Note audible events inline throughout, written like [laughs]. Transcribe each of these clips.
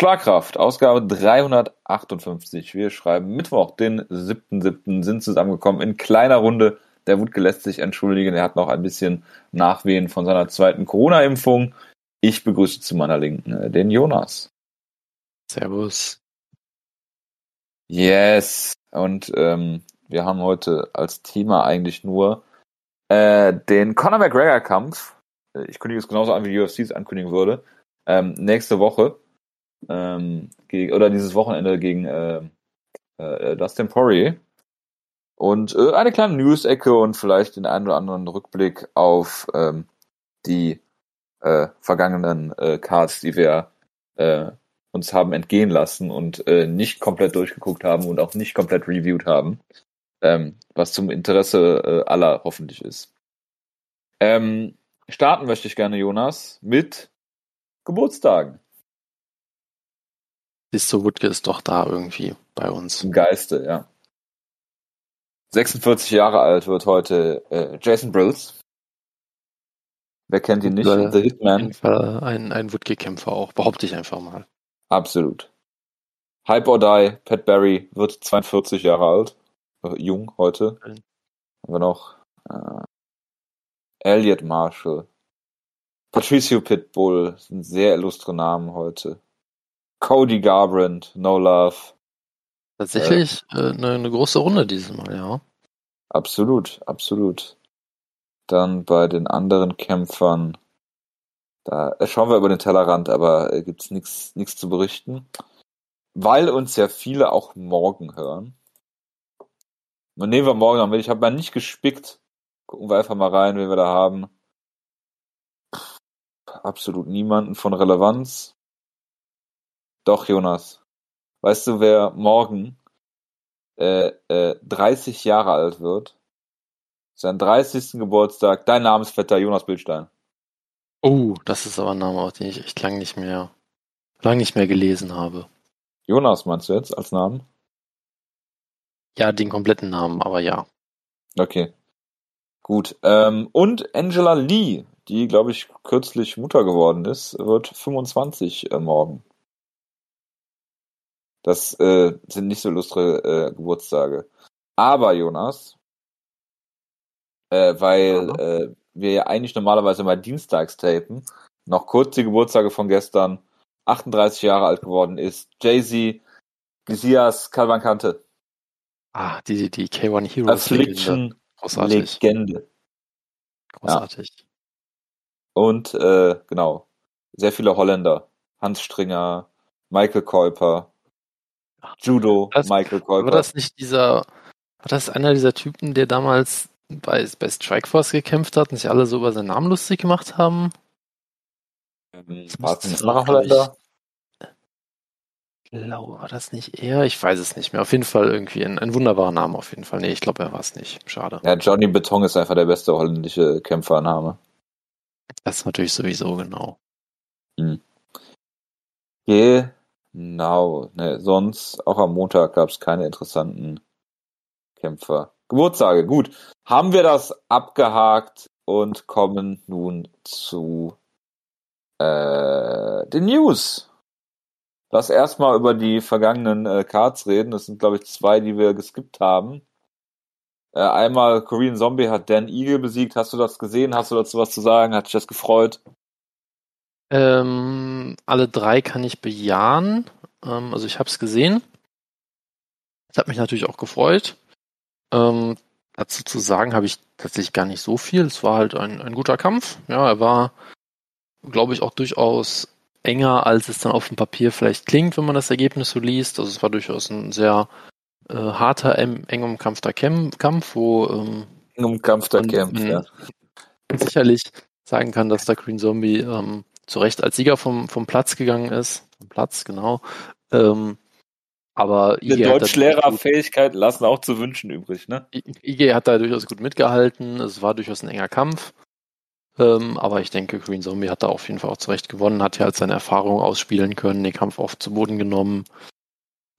Schlagkraft, Ausgabe 358. Wir schreiben Mittwoch, den 7.7. sind zusammengekommen in kleiner Runde. Der Wutke lässt sich entschuldigen. Er hat noch ein bisschen Nachwehen von seiner zweiten Corona-Impfung. Ich begrüße zu meiner Linken äh, den Jonas. Servus. Yes. Und ähm, wir haben heute als Thema eigentlich nur äh, den Conor McGregor-Kampf. Äh, ich kündige es genauso an, wie die UFC es ankündigen würde. Ähm, nächste Woche. Ähm, gegen, oder dieses Wochenende gegen äh, äh, Dustin Poirier. Und äh, eine kleine News-Ecke und vielleicht den einen oder anderen Rückblick auf ähm, die äh, vergangenen äh, Cards, die wir äh, uns haben entgehen lassen und äh, nicht komplett durchgeguckt haben und auch nicht komplett reviewed haben, ähm, was zum Interesse äh, aller hoffentlich ist. Ähm, starten möchte ich gerne, Jonas, mit Geburtstagen. Siehst du, Wutke ist doch da irgendwie bei uns. Im Geiste, ja. 46 Jahre alt wird heute äh, Jason Brills. Wer kennt ihn nicht? Äh, The Hitman. Ein, ein Wutke-Kämpfer auch, behaupte ich einfach mal. Absolut. Hype or Die, Pat Barry wird 42 Jahre alt. Äh, jung heute. Haben wir noch äh, Elliot Marshall. Patricio Pitbull sind sehr illustre Namen heute. Cody Garbrandt, No Love. Tatsächlich äh, eine, eine große Runde dieses Mal, ja. Absolut, absolut. Dann bei den anderen Kämpfern, da äh, schauen wir über den Tellerrand, aber äh, gibt's nichts nichts zu berichten. Weil uns ja viele auch morgen hören. Und nehmen wir morgen noch mit. Ich habe mal nicht gespickt. Gucken wir einfach mal rein, wen wir da haben. Absolut niemanden von Relevanz. Doch, Jonas. Weißt du, wer morgen äh, äh, 30 Jahre alt wird? Sein 30. Geburtstag. Dein Namensvetter Jonas Bildstein. Oh, das ist aber ein Name, auch den ich echt lang nicht mehr, lang nicht mehr gelesen habe. Jonas meinst du jetzt als Namen? Ja, den kompletten Namen, aber ja. Okay. Gut. Ähm, und Angela Lee, die, glaube ich, kürzlich Mutter geworden ist, wird 25 äh, morgen. Das äh, sind nicht so illustre äh, Geburtstage. Aber, Jonas, äh, weil äh, wir ja eigentlich normalerweise mal dienstags tapen, noch kurz die Geburtstage von gestern, 38 Jahre alt geworden ist, Jay-Z, Gisias Calvancante. Ah, die, die K1 Heroes. Legende. Affliction Großartig. Legende. Großartig. Und äh, genau, sehr viele Holländer. Hans Stringer, Michael Kuiper, Judo, Das- Michael War Kuiper. das nicht dieser, war das einer dieser Typen, der damals bei, bei Strikeforce gekämpft hat und sich alle so über seinen Namen lustig gemacht haben? Ähm, Das war ein Holländer? Glaube, war das nicht er? Ich weiß es nicht mehr. Auf jeden Fall irgendwie ein, ein wunderbarer Name auf jeden Fall. Nee, ich glaube, er war es nicht. Schade. Ja, Johnny Beton ist einfach der beste holländische Kämpfername. Das ist natürlich sowieso genau. Genau. Ne, sonst, auch am Montag gab es keine interessanten Kämpfer. Geburtstage, gut. Haben wir das abgehakt und kommen nun zu äh, den News. Lass erstmal über die vergangenen äh, Cards reden. Das sind, glaube ich, zwei, die wir geskippt haben. Äh, einmal Korean Zombie hat Dan Eagle besiegt. Hast du das gesehen? Hast du dazu was zu sagen? Hat dich das gefreut? Ähm, alle drei kann ich bejahen. Ähm, also ich habe es gesehen. Das hat mich natürlich auch gefreut. Ähm, dazu zu sagen habe ich tatsächlich gar nicht so viel. Es war halt ein, ein guter Kampf. Ja, er war, glaube ich, auch durchaus enger, als es dann auf dem Papier vielleicht klingt, wenn man das Ergebnis so liest. Also es war durchaus ein sehr äh, harter, em- eng umkampfter Kampf, wo ähm, Um Kampf der Und, Kämpfe. mh, Ja. sicherlich sagen kann, dass der Green Zombie ähm, zu Recht als Sieger vom, vom Platz gegangen ist. Vom Platz, genau. Ähm, aber da, Deutschlehrerfähigkeit lassen auch zu wünschen übrig, ne? Ige hat da durchaus gut mitgehalten. Es war durchaus ein enger Kampf. Ähm, aber ich denke, Green Zombie hat da auf jeden Fall auch zu Recht gewonnen, hat ja halt seine Erfahrung ausspielen können, den Kampf oft zu Boden genommen.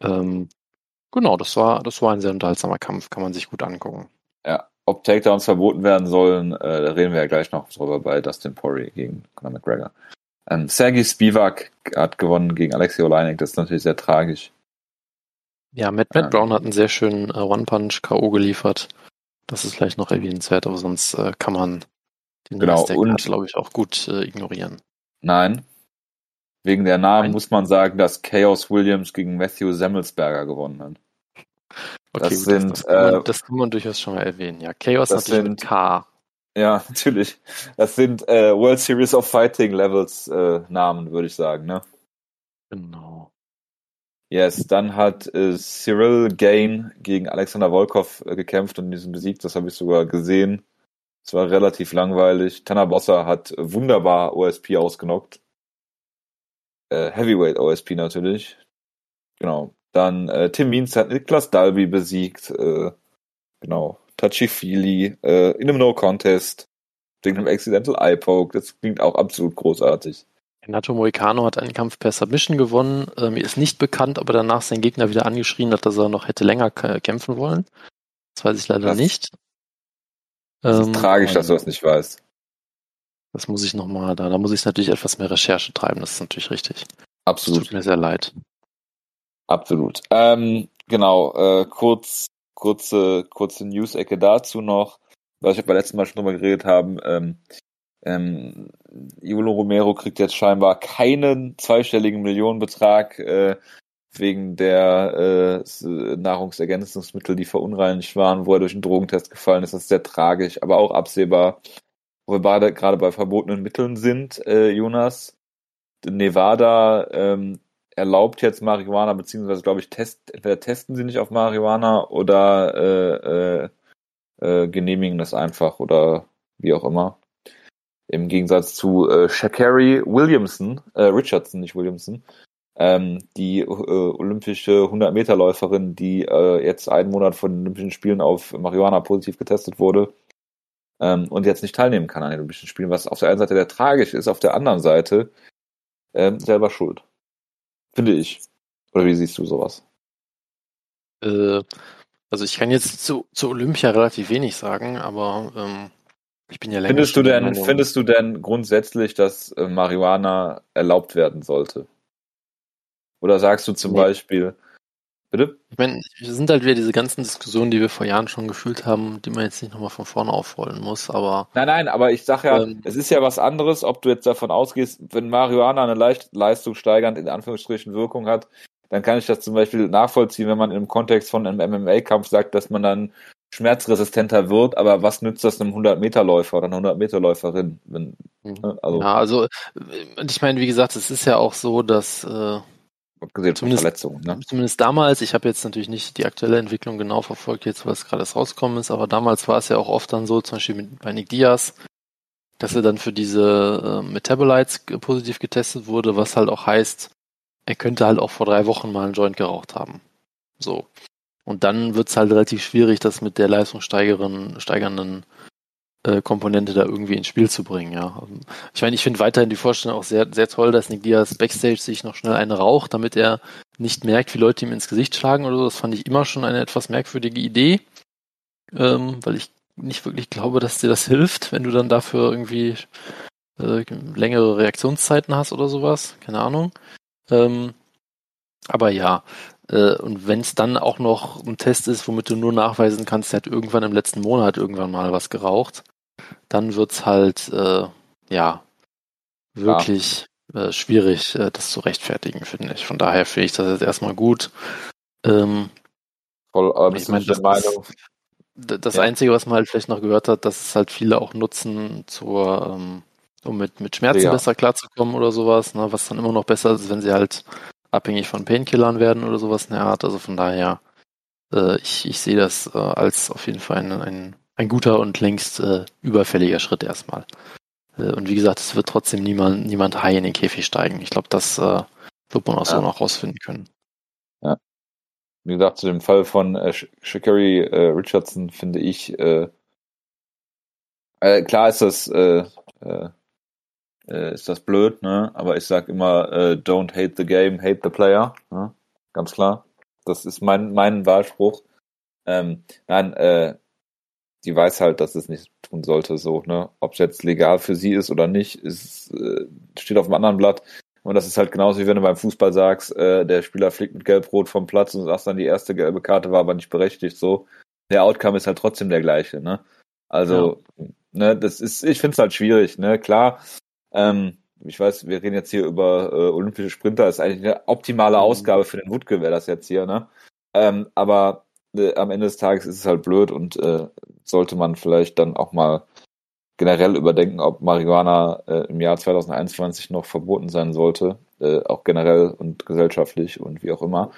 Ähm, genau, das war, das war ein sehr unterhaltsamer Kampf, kann man sich gut angucken. Ja. Ob Takedowns verboten werden sollen, äh, da reden wir ja gleich noch drüber bei Dustin Poirier gegen Conor McGregor. Ähm, Sergei Spivak hat gewonnen gegen Alexei Oleinik, das ist natürlich sehr tragisch. Ja, Matt, Matt Brown hat einen sehr schönen äh, One-Punch-K.O. geliefert. Das ist vielleicht noch erwähnenswert, aber sonst äh, kann man den genau, der glaube ich, auch gut äh, ignorieren. Nein. Wegen der Namen Nein. muss man sagen, dass Chaos Williams gegen Matthew Semmelsberger gewonnen hat. Okay, das, gut, sind, das, das, kann man, äh, das, kann man, durchaus schon mal erwähnen. Ja, Chaos natürlich sind, mit K. Ja, [laughs] natürlich. Das sind äh, World Series of Fighting Levels äh, Namen, würde ich sagen, ne? Genau. Yes, dann hat äh, Cyril Gain gegen Alexander Volkov äh, gekämpft und diesen besiegt. Das habe ich sogar gesehen. Es war relativ langweilig. Tanner Bossa hat wunderbar OSP ausgenockt. Äh, Heavyweight OSP natürlich. Genau. Dann äh, Tim Means hat Niklas Dalby besiegt. Genau. Touchy Feely äh, in einem No Contest. Wegen einem Accidental Eye Poke. Das klingt auch absolut großartig. Nato Moicano hat einen Kampf per Submission gewonnen. Äh, mir ist nicht bekannt, ob er danach seinen Gegner wieder angeschrien hat, dass er noch hätte länger kämpfen wollen. Das weiß ich leider das, nicht. Das ist ähm, tragisch, dass du das nicht weißt. Das muss ich nochmal, da, da muss ich natürlich etwas mehr Recherche treiben, das ist natürlich richtig. Absolut. Das tut mir sehr leid. Absolut. Ähm, genau, äh, kurz, kurze, kurze News-Ecke dazu noch, was ich beim letzten Mal schon drüber geredet haben. Ähm, ähm, Iolo Romero kriegt jetzt scheinbar keinen zweistelligen Millionenbetrag äh, wegen der äh, Nahrungsergänzungsmittel, die verunreinigt waren, wo er durch einen Drogentest gefallen ist. Das ist sehr tragisch, aber auch absehbar. Wo wir beide gerade bei verbotenen Mitteln sind, äh, Jonas. Nevada ähm, erlaubt jetzt Marihuana, beziehungsweise glaube ich, test, entweder testen sie nicht auf Marihuana oder äh, äh, äh, genehmigen das einfach oder wie auch immer. Im Gegensatz zu äh, Shakari Williamson, äh, Richardson, nicht Williamson, ähm, die äh, olympische 100-Meter-Läuferin, die äh, jetzt einen Monat von den Olympischen Spielen auf Marihuana positiv getestet wurde ähm, und jetzt nicht teilnehmen kann an den Olympischen Spielen, was auf der einen Seite der tragisch ist, auf der anderen Seite ähm, selber schuld. Finde ich. Oder wie siehst du sowas? Äh, also ich kann jetzt zu, zu Olympia relativ wenig sagen, aber ähm, ich bin ja länger. Findest du denn, findest du denn grundsätzlich, dass äh, Marihuana erlaubt werden sollte? Oder sagst du zum nee. Beispiel, bitte? Ich meine, es sind halt wieder diese ganzen Diskussionen, die wir vor Jahren schon gefühlt haben, die man jetzt nicht nochmal von vorne aufrollen muss, aber. Nein, nein, aber ich sag ja, ähm, es ist ja was anderes, ob du jetzt davon ausgehst, wenn Marihuana eine leicht leistungssteigernd in Anführungsstrichen Wirkung hat, dann kann ich das zum Beispiel nachvollziehen, wenn man im Kontext von einem MMA-Kampf sagt, dass man dann schmerzresistenter wird, aber was nützt das einem 100-Meter-Läufer oder einer 100-Meter-Läuferin? Mhm. Ne, also, ja, also ich meine, wie gesagt, es ist ja auch so, dass äh, abgesehen von Verletzungen, ne? Zumindest damals, ich habe jetzt natürlich nicht die aktuelle Entwicklung genau verfolgt, jetzt was gerade rausgekommen ist, aber damals war es ja auch oft dann so, zum Beispiel mit, bei Nick Diaz, dass er dann für diese äh, Metabolites positiv getestet wurde, was halt auch heißt, er könnte halt auch vor drei Wochen mal einen Joint geraucht haben. So. Und dann wird es halt relativ schwierig, das mit der leistungssteigernden äh, Komponente da irgendwie ins Spiel zu bringen, ja. Ich meine, ich finde weiterhin die Vorstellung auch sehr, sehr toll, dass Nick Diaz Backstage sich noch schnell eine raucht, damit er nicht merkt, wie Leute ihm ins Gesicht schlagen oder so. Das fand ich immer schon eine etwas merkwürdige Idee, ähm, weil ich nicht wirklich glaube, dass dir das hilft, wenn du dann dafür irgendwie äh, längere Reaktionszeiten hast oder sowas. Keine Ahnung. Ähm, aber ja, und wenn es dann auch noch ein Test ist, womit du nur nachweisen kannst, er hat irgendwann im letzten Monat irgendwann mal was geraucht, dann wird's halt, äh, ja, wirklich ja. Äh, schwierig, äh, das zu rechtfertigen, finde ich. Von daher finde ich das jetzt erstmal gut. Ähm, Voll, aber ich meine, das, Meinung. das, das ja. Einzige, was man halt vielleicht noch gehört hat, dass es halt viele auch nutzen zur, ähm, um mit, mit Schmerzen ja. besser klarzukommen oder sowas, ne, was dann immer noch besser ist, wenn sie halt abhängig von Painkillern werden oder sowas in der Art. Also von daher, äh, ich, ich sehe das äh, als auf jeden Fall ein, ein, ein guter und längst äh, überfälliger Schritt erstmal. Äh, und wie gesagt, es wird trotzdem niemand, niemand high in den Käfig steigen. Ich glaube, das äh, wird man auch ja. so noch rausfinden können. Ja. Wie gesagt, zu dem Fall von äh, Shakari äh, Richardson finde ich, äh, äh, klar ist das äh, ist das blöd, ne? Aber ich sag immer, äh, don't hate the game, hate the player. Ne? Ganz klar. Das ist mein, mein Wahlspruch. Ähm, nein, äh, die weiß halt, dass es nicht tun sollte. So, ne? Ob es jetzt legal für sie ist oder nicht, ist, äh, steht auf dem anderen Blatt. Und das ist halt genauso wie wenn du beim Fußball sagst, äh, der Spieler fliegt mit Gelb-Rot vom Platz und sagst dann, die erste gelbe Karte war aber nicht berechtigt. So, der Outcome ist halt trotzdem der gleiche. Ne? Also, ja. ne, das ist, ich finde es halt schwierig. Ne, klar. Ähm, ich weiß, wir reden jetzt hier über äh, olympische Sprinter, das ist eigentlich eine optimale mhm. Ausgabe für den Wutke, wäre das jetzt hier, ne? Ähm, aber äh, am Ende des Tages ist es halt blöd und äh, sollte man vielleicht dann auch mal generell überdenken, ob Marihuana äh, im Jahr 2021 noch verboten sein sollte, äh, auch generell und gesellschaftlich und wie auch immer.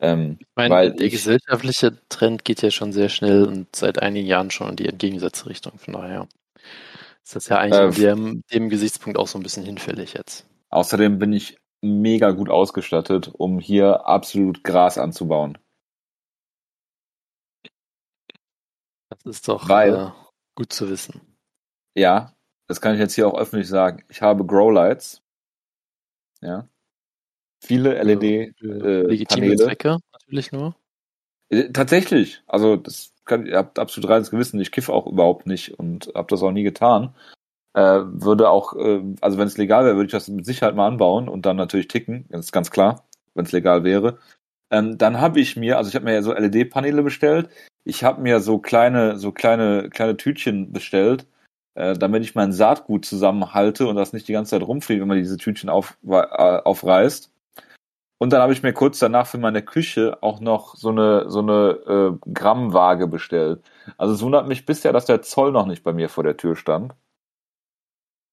Ähm, ich meine, weil der ich, gesellschaftliche Trend geht ja schon sehr schnell und seit einigen Jahren schon in die entgegengesetzte Richtung. Von daher ist das ja eigentlich äh, dem, dem Gesichtspunkt auch so ein bisschen hinfällig jetzt. Außerdem bin ich mega gut ausgestattet, um hier absolut Gras anzubauen. Das ist doch weil, äh, gut zu wissen. Ja, das kann ich jetzt hier auch öffentlich sagen. Ich habe Growlights. Ja. Viele LED äh, äh, legitime Paneele. Zwecke natürlich nur. Äh, tatsächlich. Also das kann, ihr habt absolut reines Gewissen. Ich kiffe auch überhaupt nicht und habe das auch nie getan. Äh, würde auch, äh, also wenn es legal wäre, würde ich das mit Sicherheit mal anbauen und dann natürlich ticken. Das ist ganz klar, wenn es legal wäre. Ähm, dann habe ich mir, also ich habe mir ja so LED-Paneele bestellt. Ich habe mir so kleine, so kleine, kleine Tütchen bestellt, äh, damit ich mein Saatgut zusammenhalte und das nicht die ganze Zeit rumfliegt, wenn man diese Tütchen auf, äh, aufreißt. Und dann habe ich mir kurz danach für meine Küche auch noch so eine, so eine äh, Grammwaage bestellt. Also es wundert mich bisher, dass der Zoll noch nicht bei mir vor der Tür stand.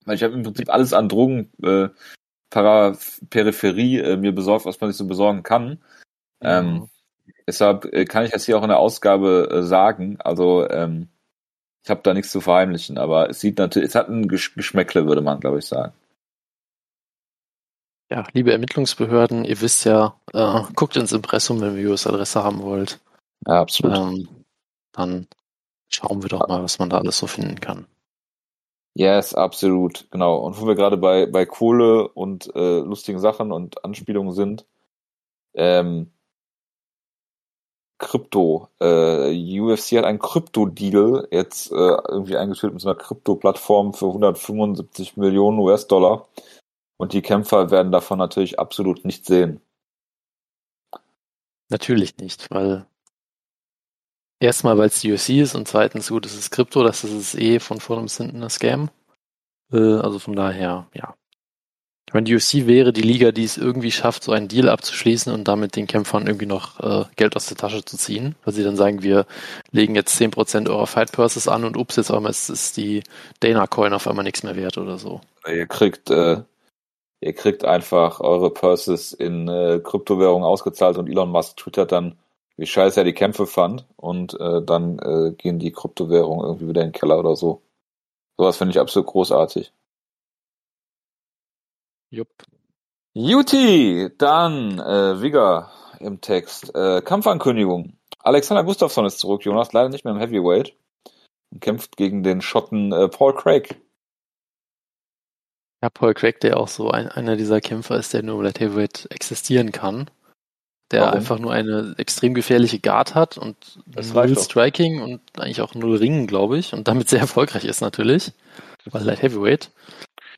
Weil ich habe im Prinzip alles an Drogen, äh, Peripherie äh, mir besorgt, was man sich so besorgen kann. Ähm, deshalb äh, kann ich das hier auch in der Ausgabe äh, sagen. Also ähm, ich habe da nichts zu verheimlichen, aber es sieht natürlich, es hat ein Geschmäckle, würde man, glaube ich, sagen. Ja, liebe Ermittlungsbehörden, ihr wisst ja, äh, guckt ins Impressum, wenn ihr US-Adresse haben wollt. Ja, absolut. Ähm, dann schauen wir doch mal, was man da alles so finden kann. Yes, absolut, genau. Und wo wir gerade bei, bei Kohle und äh, lustigen Sachen und Anspielungen sind, ähm, Krypto. Äh, UFC hat einen Krypto-Deal jetzt äh, irgendwie eingeführt mit so einer Krypto-Plattform für 175 Millionen US-Dollar. Und die Kämpfer werden davon natürlich absolut nicht sehen. Natürlich nicht, weil erstmal, weil es die UFC ist und zweitens, gut, es ist Krypto, das ist eh von vorne bis hinten ein Scam. Äh, also von daher, ja. Ich meine, die UFC wäre die Liga, die es irgendwie schafft, so einen Deal abzuschließen und damit den Kämpfern irgendwie noch äh, Geld aus der Tasche zu ziehen, weil sie dann sagen, wir legen jetzt 10% eurer Fight Purses an und ups, jetzt einmal ist, ist die Dana Coin auf einmal nichts mehr wert oder so. Ihr kriegt, äh, ihr kriegt einfach eure Purses in äh, Kryptowährungen ausgezahlt und Elon Musk twittert dann, wie scheiße er die Kämpfe fand und äh, dann äh, gehen die Kryptowährungen irgendwie wieder in den Keller oder so. Sowas finde ich absolut großartig. Jupp. Juti, dann äh, Vigga im Text. Äh, Kampfankündigung. Alexander Gustafsson ist zurück, Jonas, leider nicht mehr im Heavyweight. Und kämpft gegen den Schotten äh, Paul Craig. Ja, Paul Craig, der auch so ein, einer dieser Kämpfer ist, der nur im Light Heavyweight existieren kann. Der Warum? einfach nur eine extrem gefährliche Guard hat und null Striking und eigentlich auch null Ringen, glaube ich. Und damit [laughs] sehr erfolgreich ist natürlich. Weil Light Heavyweight.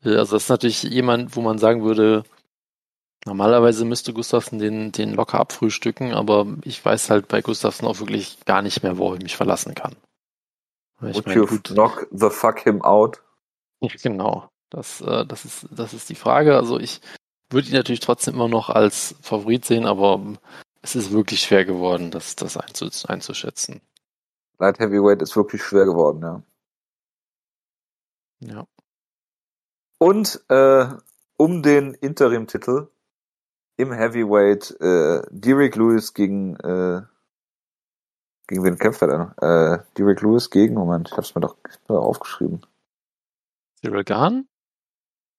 Äh, also das ist natürlich jemand, wo man sagen würde, normalerweise müsste Gustafsson den, den locker abfrühstücken, aber ich weiß halt bei Gustafsson auch wirklich gar nicht mehr, wo ich mich verlassen kann. Ich Would mein, you gut, knock the fuck him out? [laughs] Genau. Das, äh, das, ist, das ist die Frage. Also ich würde ihn natürlich trotzdem immer noch als Favorit sehen, aber es ist wirklich schwer geworden, das, das einzuschätzen. Light Heavyweight ist wirklich schwer geworden, ja. Ja. Und äh, um den Interim-Titel im Heavyweight äh, Derek Lewis gegen äh, gegen wen kämpft er denn? Äh, Derek Lewis gegen, Moment, ich hab's mir doch aufgeschrieben. Cyril Gahn?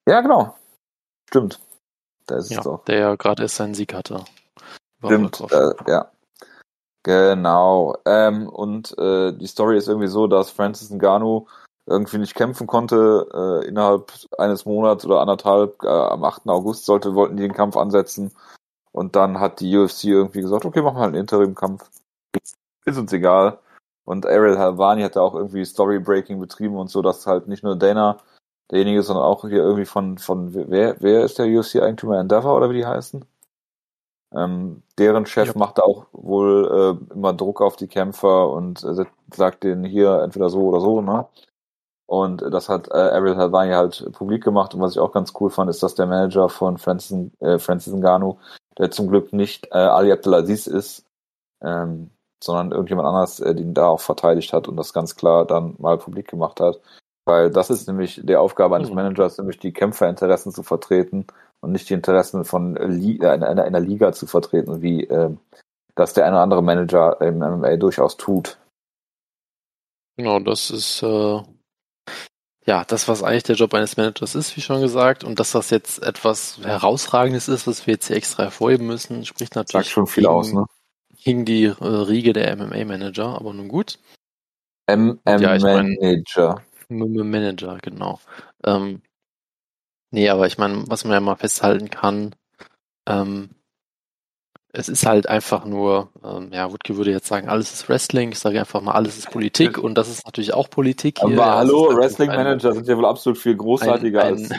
Ja, genau. Stimmt. Da ist ja, es doch. Der ja gerade erst seinen Sieg hatte. Stimmt, äh, ja. Genau. Ähm, und äh, die Story ist irgendwie so, dass Francis Ngannou irgendwie nicht kämpfen konnte äh, innerhalb eines Monats oder anderthalb. Äh, am 8. August sollte, wollten die den Kampf ansetzen. Und dann hat die UFC irgendwie gesagt, okay, machen wir halt einen Interim-Kampf. Ist uns egal. Und Ariel Halvani hat da auch irgendwie Storybreaking betrieben und so, dass halt nicht nur Dana derjenige ist, sondern auch hier irgendwie von, von wer, wer ist der UFC-Eigentümer Endeavor oder wie die heißen? Ähm, deren Chef ja. macht auch wohl äh, immer Druck auf die Kämpfer und äh, sagt denen hier entweder so oder so, ne? Und das hat äh, Ariel Helvani halt publik gemacht und was ich auch ganz cool fand, ist, dass der Manager von Francis, äh, Francis Ngannou, der zum Glück nicht äh, Ali Abdelaziz ist, ähm, sondern irgendjemand anders, äh, den da auch verteidigt hat und das ganz klar dann mal publik gemacht hat. Weil das ist nämlich die Aufgabe eines mhm. Managers, nämlich die Kämpferinteressen zu vertreten und nicht die Interessen von Liga, einer, einer Liga zu vertreten, wie äh, das der eine oder andere Manager im MMA durchaus tut. Genau, das ist äh, ja das, was eigentlich der Job eines Managers ist, wie schon gesagt, und dass das jetzt etwas Herausragendes ist, was wir jetzt hier extra hervorheben müssen, spricht natürlich Sagt schon viel gegen, aus, ne? gegen die äh, Riege der MMA-Manager, aber nun gut. MM-Manager. Ja, Manager, genau. Ähm, nee, aber ich meine, was man ja mal festhalten kann, ähm, es ist halt einfach nur, ähm, ja, Woodke würde jetzt sagen, alles ist Wrestling. Ich sage einfach mal, alles ist Politik und das ist natürlich auch Politik. Hier. Aber ja, hallo, halt Wrestling Manager sind ja wohl absolut viel großartiger ein, ein,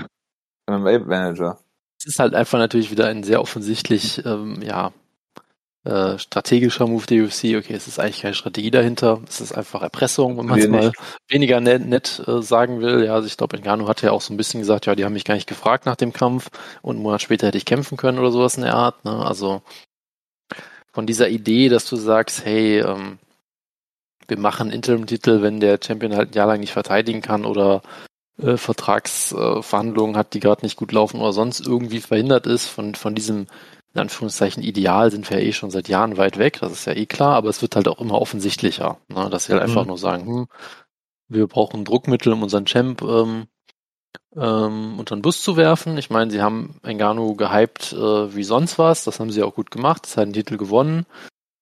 als MMA Manager. Es ist halt einfach natürlich wieder ein sehr offensichtlich, ähm, ja, äh, strategischer Move der UFC. Okay, es ist eigentlich keine Strategie dahinter. Es ist einfach Erpressung, wenn man es mal weniger nett, nett äh, sagen will. Ja, also ich glaube, Ngannou hat ja auch so ein bisschen gesagt, ja, die haben mich gar nicht gefragt nach dem Kampf und einen Monat später hätte ich kämpfen können oder sowas in der Art. Ne? Also von dieser Idee, dass du sagst, hey, ähm, wir machen Interim-Titel, wenn der Champion halt ein Jahr lang nicht verteidigen kann oder äh, Vertragsverhandlungen hat, die gerade nicht gut laufen oder sonst irgendwie verhindert ist, von, von diesem in Anführungszeichen Ideal sind wir ja eh schon seit Jahren weit weg, das ist ja eh klar, aber es wird halt auch immer offensichtlicher, ne? dass sie halt mhm. einfach nur sagen, hm, wir brauchen Druckmittel, um unseren Champ ähm, ähm, unter den Bus zu werfen. Ich meine, sie haben Engano gehypt äh, wie sonst was, das haben sie auch gut gemacht, das hat den Titel gewonnen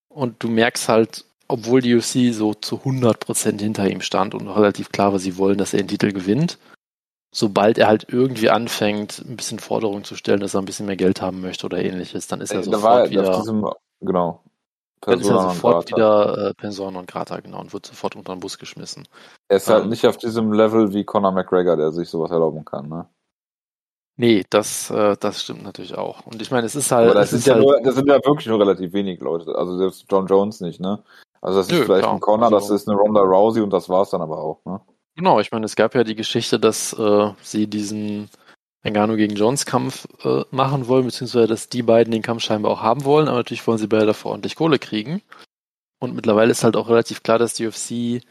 und du merkst halt, obwohl die UFC so zu 100% hinter ihm stand und relativ klar war, sie wollen, dass er den Titel gewinnt, sobald er halt irgendwie anfängt, ein bisschen Forderungen zu stellen, dass er ein bisschen mehr Geld haben möchte oder ähnliches, dann ist er sofort war, wieder. Diesem, genau. Dann ist er sofort wieder äh, Person und Grata, genau, und wird sofort unter den Bus geschmissen. Er ist halt ähm, halt nicht auf diesem Level wie Conor McGregor, der sich sowas erlauben kann, ne? Nee, das, äh, das stimmt natürlich auch. Und ich meine, es ist halt. Aber das, ist ja halt, nur, das sind ja wirklich nur relativ wenig Leute. Also selbst John Jones nicht, ne? Also das ist Nö, vielleicht klar. ein Conor, also, das ist eine Ronda Rousey und das war's dann aber auch, ne? Genau, ich meine, es gab ja die Geschichte, dass äh, sie diesen Engano gegen Jones Kampf äh, machen wollen, beziehungsweise dass die beiden den Kampf scheinbar auch haben wollen, aber natürlich wollen sie beide dafür ordentlich Kohle kriegen. Und mittlerweile ist halt auch relativ klar, dass die UFC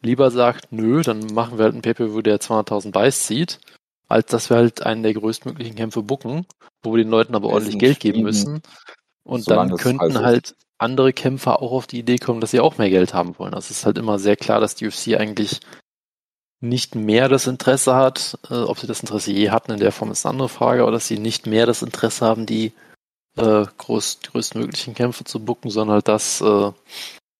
lieber sagt, nö, dann machen wir halt einen Pay-Per-View, der 200.000 Buys zieht, als dass wir halt einen der größtmöglichen Kämpfe bucken, wo wir den Leuten aber ordentlich Geld geben müssen. Und dann könnten halt andere Kämpfer auch auf die Idee kommen, dass sie auch mehr Geld haben wollen. Also es ist halt immer sehr klar, dass die UFC eigentlich nicht mehr das Interesse hat, äh, ob sie das Interesse je hatten in der Form ist eine andere Frage, aber dass sie nicht mehr das Interesse haben, die äh, groß, größtmöglichen Kämpfe zu bucken, sondern halt das, äh,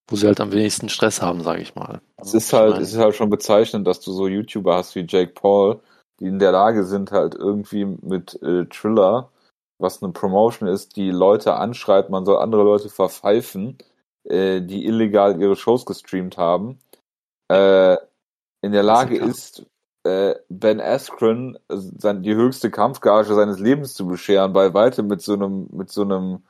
wo sie halt am wenigsten Stress haben, sage ich mal. Es ist halt, es ist halt schon bezeichnend, dass du so YouTuber hast wie Jake Paul, die in der Lage sind, halt irgendwie mit äh, Triller, was eine Promotion ist, die Leute anschreibt, man soll andere Leute verpfeifen, äh, die illegal ihre Shows gestreamt haben, äh, in der Lage ist, äh, Ben Askren sein, die höchste Kampfgage seines Lebens zu bescheren, bei weitem mit so einem, mit so einem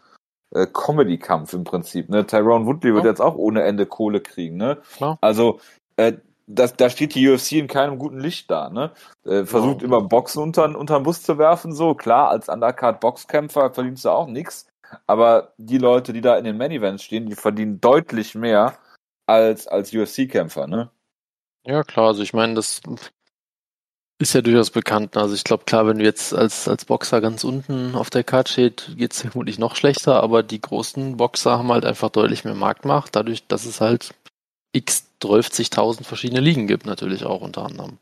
äh, Comedy-Kampf im Prinzip. Ne? Tyrone Woodley wird jetzt auch ohne Ende Kohle kriegen. Ne? Klar. Also äh, das, da steht die UFC in keinem guten Licht da. Ne? Äh, versucht genau. immer Boxen unter, unter den Bus zu werfen. So klar, als Undercard-Boxkämpfer verdienst du auch nichts. Aber die Leute, die da in den Main-Events stehen, die verdienen deutlich mehr als als UFC-Kämpfer. Ne? Ja, klar, also ich meine, das ist ja durchaus bekannt. Also ich glaube, klar, wenn du jetzt als, als Boxer ganz unten auf der Karte steht, geht's vermutlich noch schlechter, aber die großen Boxer haben halt einfach deutlich mehr Marktmacht, dadurch, dass es halt x 12.000 verschiedene Ligen gibt, natürlich auch unter anderem.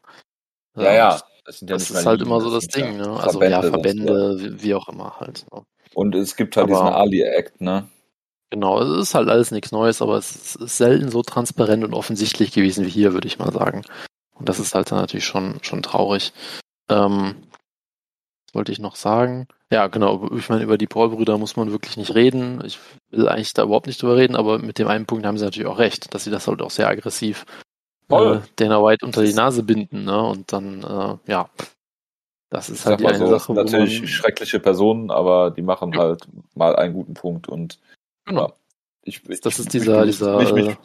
Ja, ja. Das, ja das ist halt Ligen, immer so das, das Ding, ne? Also Verbände, ja, Verbände, wie, wie, auch immer halt. Ne? Und es gibt halt aber, diesen Ali-Act, ne? Genau, es ist halt alles nichts Neues, aber es ist selten so transparent und offensichtlich gewesen wie hier, würde ich mal sagen. Und das ist halt dann natürlich schon, schon traurig. Ähm, Was wollte ich noch sagen? Ja, genau. Ich meine, über die Paul-Brüder muss man wirklich nicht reden. Ich will eigentlich da überhaupt nicht drüber reden, aber mit dem einen Punkt haben sie natürlich auch recht, dass sie das halt auch sehr aggressiv äh, Dana White unter die Nase binden, ne? Und dann, äh, ja, das ist halt die eine so, Sache. Natürlich schreckliche Personen, aber die machen ja. halt mal einen guten Punkt und genau. Ich, ich, das ist dieser, mich, dieser. Mich, mich, äh,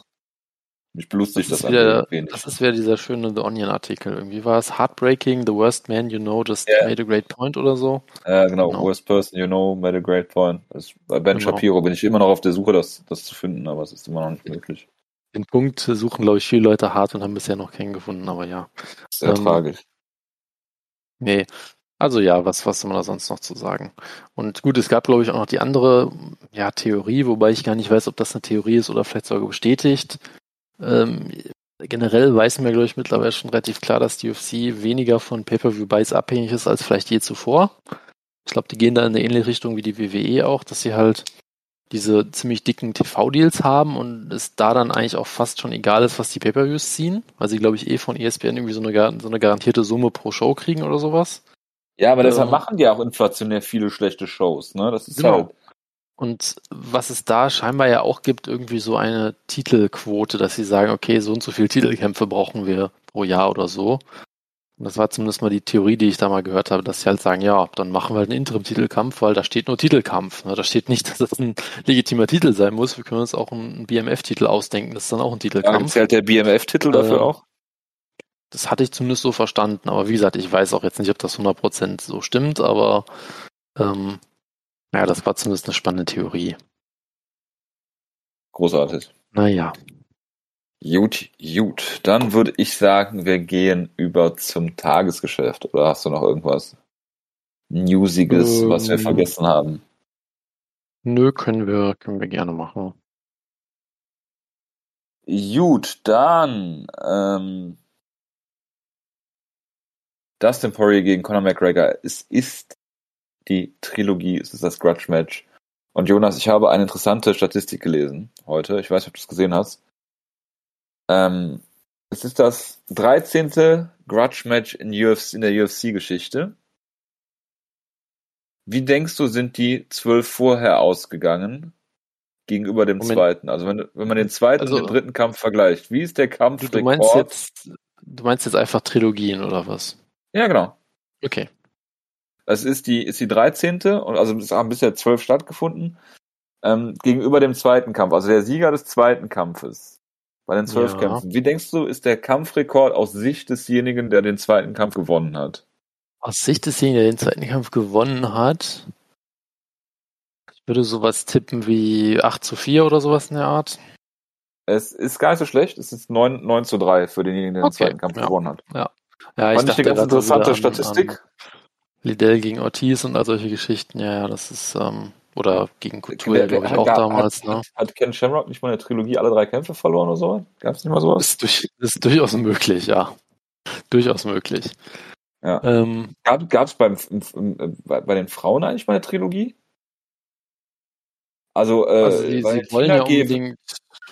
mich belustigt das, das wieder, Das ist wieder dieser schöne The Onion Artikel. Irgendwie war es Heartbreaking, the worst man you know just yeah. made a great point oder so. Ja, genau. genau. Worst person you know made a great point. Das, bei Ben genau. Shapiro bin ich immer noch auf der Suche, das, das zu finden, aber es ist immer noch nicht möglich. Den Punkt suchen, glaube ich, viele Leute hart und haben bisher noch keinen gefunden, aber ja. Sehr ähm, tragisch. Nee. Also ja, was, was soll man da sonst noch zu sagen? Und gut, es gab, glaube ich, auch noch die andere ja, Theorie, wobei ich gar nicht weiß, ob das eine Theorie ist oder vielleicht sogar bestätigt. Ähm, generell weiß mir, glaube ich, mittlerweile schon relativ klar, dass die UFC weniger von Pay-Per-View-Buys abhängig ist als vielleicht je zuvor. Ich glaube, die gehen da in eine ähnliche Richtung wie die WWE auch, dass sie halt diese ziemlich dicken TV-Deals haben und es da dann eigentlich auch fast schon egal ist, was die Pay-Per-Views ziehen, weil sie, glaube ich, eh von ESPN irgendwie so eine, so eine garantierte Summe pro Show kriegen oder sowas. Ja, aber deshalb ähm, machen die auch inflationär viele schlechte Shows, ne? Das ist genau. halt. Und was es da scheinbar ja auch gibt, irgendwie so eine Titelquote, dass sie sagen, okay, so und so viele Titelkämpfe brauchen wir pro Jahr oder so. Und das war zumindest mal die Theorie, die ich da mal gehört habe, dass sie halt sagen, ja, dann machen wir halt einen Interim-Titelkampf, weil da steht nur Titelkampf. Ne? Da steht nicht, [laughs] dass das ein legitimer Titel sein muss. Wir können uns auch einen BMF-Titel ausdenken. Das ist dann auch ein Titelkampf. Ja, zählt der BMF-Titel dafür äh, auch? Das hatte ich zumindest so verstanden. Aber wie gesagt, ich weiß auch jetzt nicht, ob das 100% so stimmt, aber ähm, ja, das war zumindest eine spannende Theorie. Großartig. Naja. Gut, gut. Dann würde ich sagen, wir gehen über zum Tagesgeschäft. Oder hast du noch irgendwas Newsiges, ähm, was wir ähm. vergessen haben? Nö, können wir, können wir gerne machen. Gut, dann ähm, Dustin Poirier gegen Conor McGregor. Es ist die Trilogie, es ist das Grudge-Match. Und Jonas, ich habe eine interessante Statistik gelesen heute. Ich weiß nicht, ob du es gesehen hast. Ähm, es ist das 13. Grudge-Match in, in der UFC-Geschichte. Wie denkst du, sind die zwölf vorher ausgegangen gegenüber dem Moment. zweiten? Also wenn, wenn man den zweiten also, und den dritten Kampf vergleicht, wie ist der Kampf? Du meinst jetzt, du meinst jetzt einfach Trilogien oder was? Ja, genau. Okay. Es ist die, ist die 13. und also es haben bisher zwölf stattgefunden. Ähm, gegenüber dem zweiten Kampf, also der Sieger des zweiten Kampfes bei den zwölf ja. Kämpfen. Wie denkst du, ist der Kampfrekord aus Sicht desjenigen, der den zweiten Kampf gewonnen hat? Aus Sicht desjenigen, der den zweiten Kampf gewonnen hat? Ich würde sowas tippen wie 8 zu 4 oder sowas in der Art. Es ist gar nicht so schlecht. Es ist 9, 9 zu 3 für denjenigen, der den zweiten Kampf ja. gewonnen hat. Ja, ja ich Fand dachte, eine ganz interessante Statistik. An, Liddell gegen Ortiz und all solche Geschichten. Ja, ja, das ist, ähm, oder gegen Couture, glaube ich, auch damals. Hat, ne? hat Ken Shamrock nicht mal in der Trilogie alle drei Kämpfe verloren oder so? Gab es nicht mal sowas? Ist, durch, ist durchaus möglich, ja. Durchaus möglich. Ja. Ähm, Gab es beim bei den Frauen eigentlich mal eine Trilogie? Also, äh, also sie, sie wollen ja unbedingt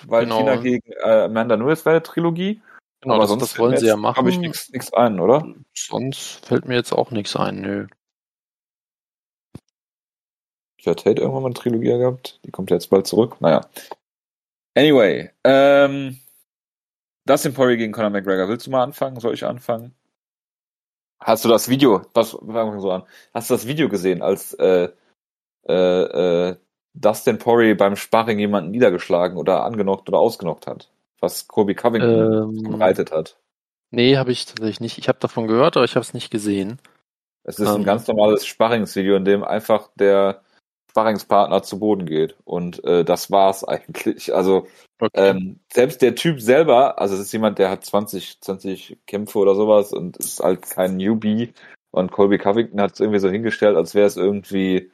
Valentina genau. gegen äh, Amanda Nunes wäre eine Trilogie. Genau, Aber das, sonst das wollen sie ja machen. Habe ich nichts ein, oder? Sonst fällt mir jetzt auch nichts ein, nö. Ich hatte Tate irgendwann mal eine Trilogie gehabt. Die kommt jetzt bald zurück. Naja. Anyway, ähm, Dustin Poirier gegen Conor McGregor. Willst du mal anfangen? Soll ich anfangen? Hast du das Video, was fangen wir so an? Hast du das Video gesehen, als äh, äh, äh, Dustin Poirier beim Sparring jemanden niedergeschlagen oder angenockt oder ausgenockt hat? Was Kobe Covington ähm, bereitet hat? Nee, habe ich tatsächlich nicht. Ich habe davon gehört, aber ich habe es nicht gesehen. Es ist ähm, ein ganz normales Sparringsvideo, in dem einfach der Sparringspartner zu Boden geht. Und äh, das war's [laughs] eigentlich. Also okay. ähm, selbst der Typ selber, also es ist jemand, der hat 20, 20 Kämpfe oder sowas und ist halt kein Newbie. Und Colby Covington hat es irgendwie so hingestellt, als wäre es irgendwie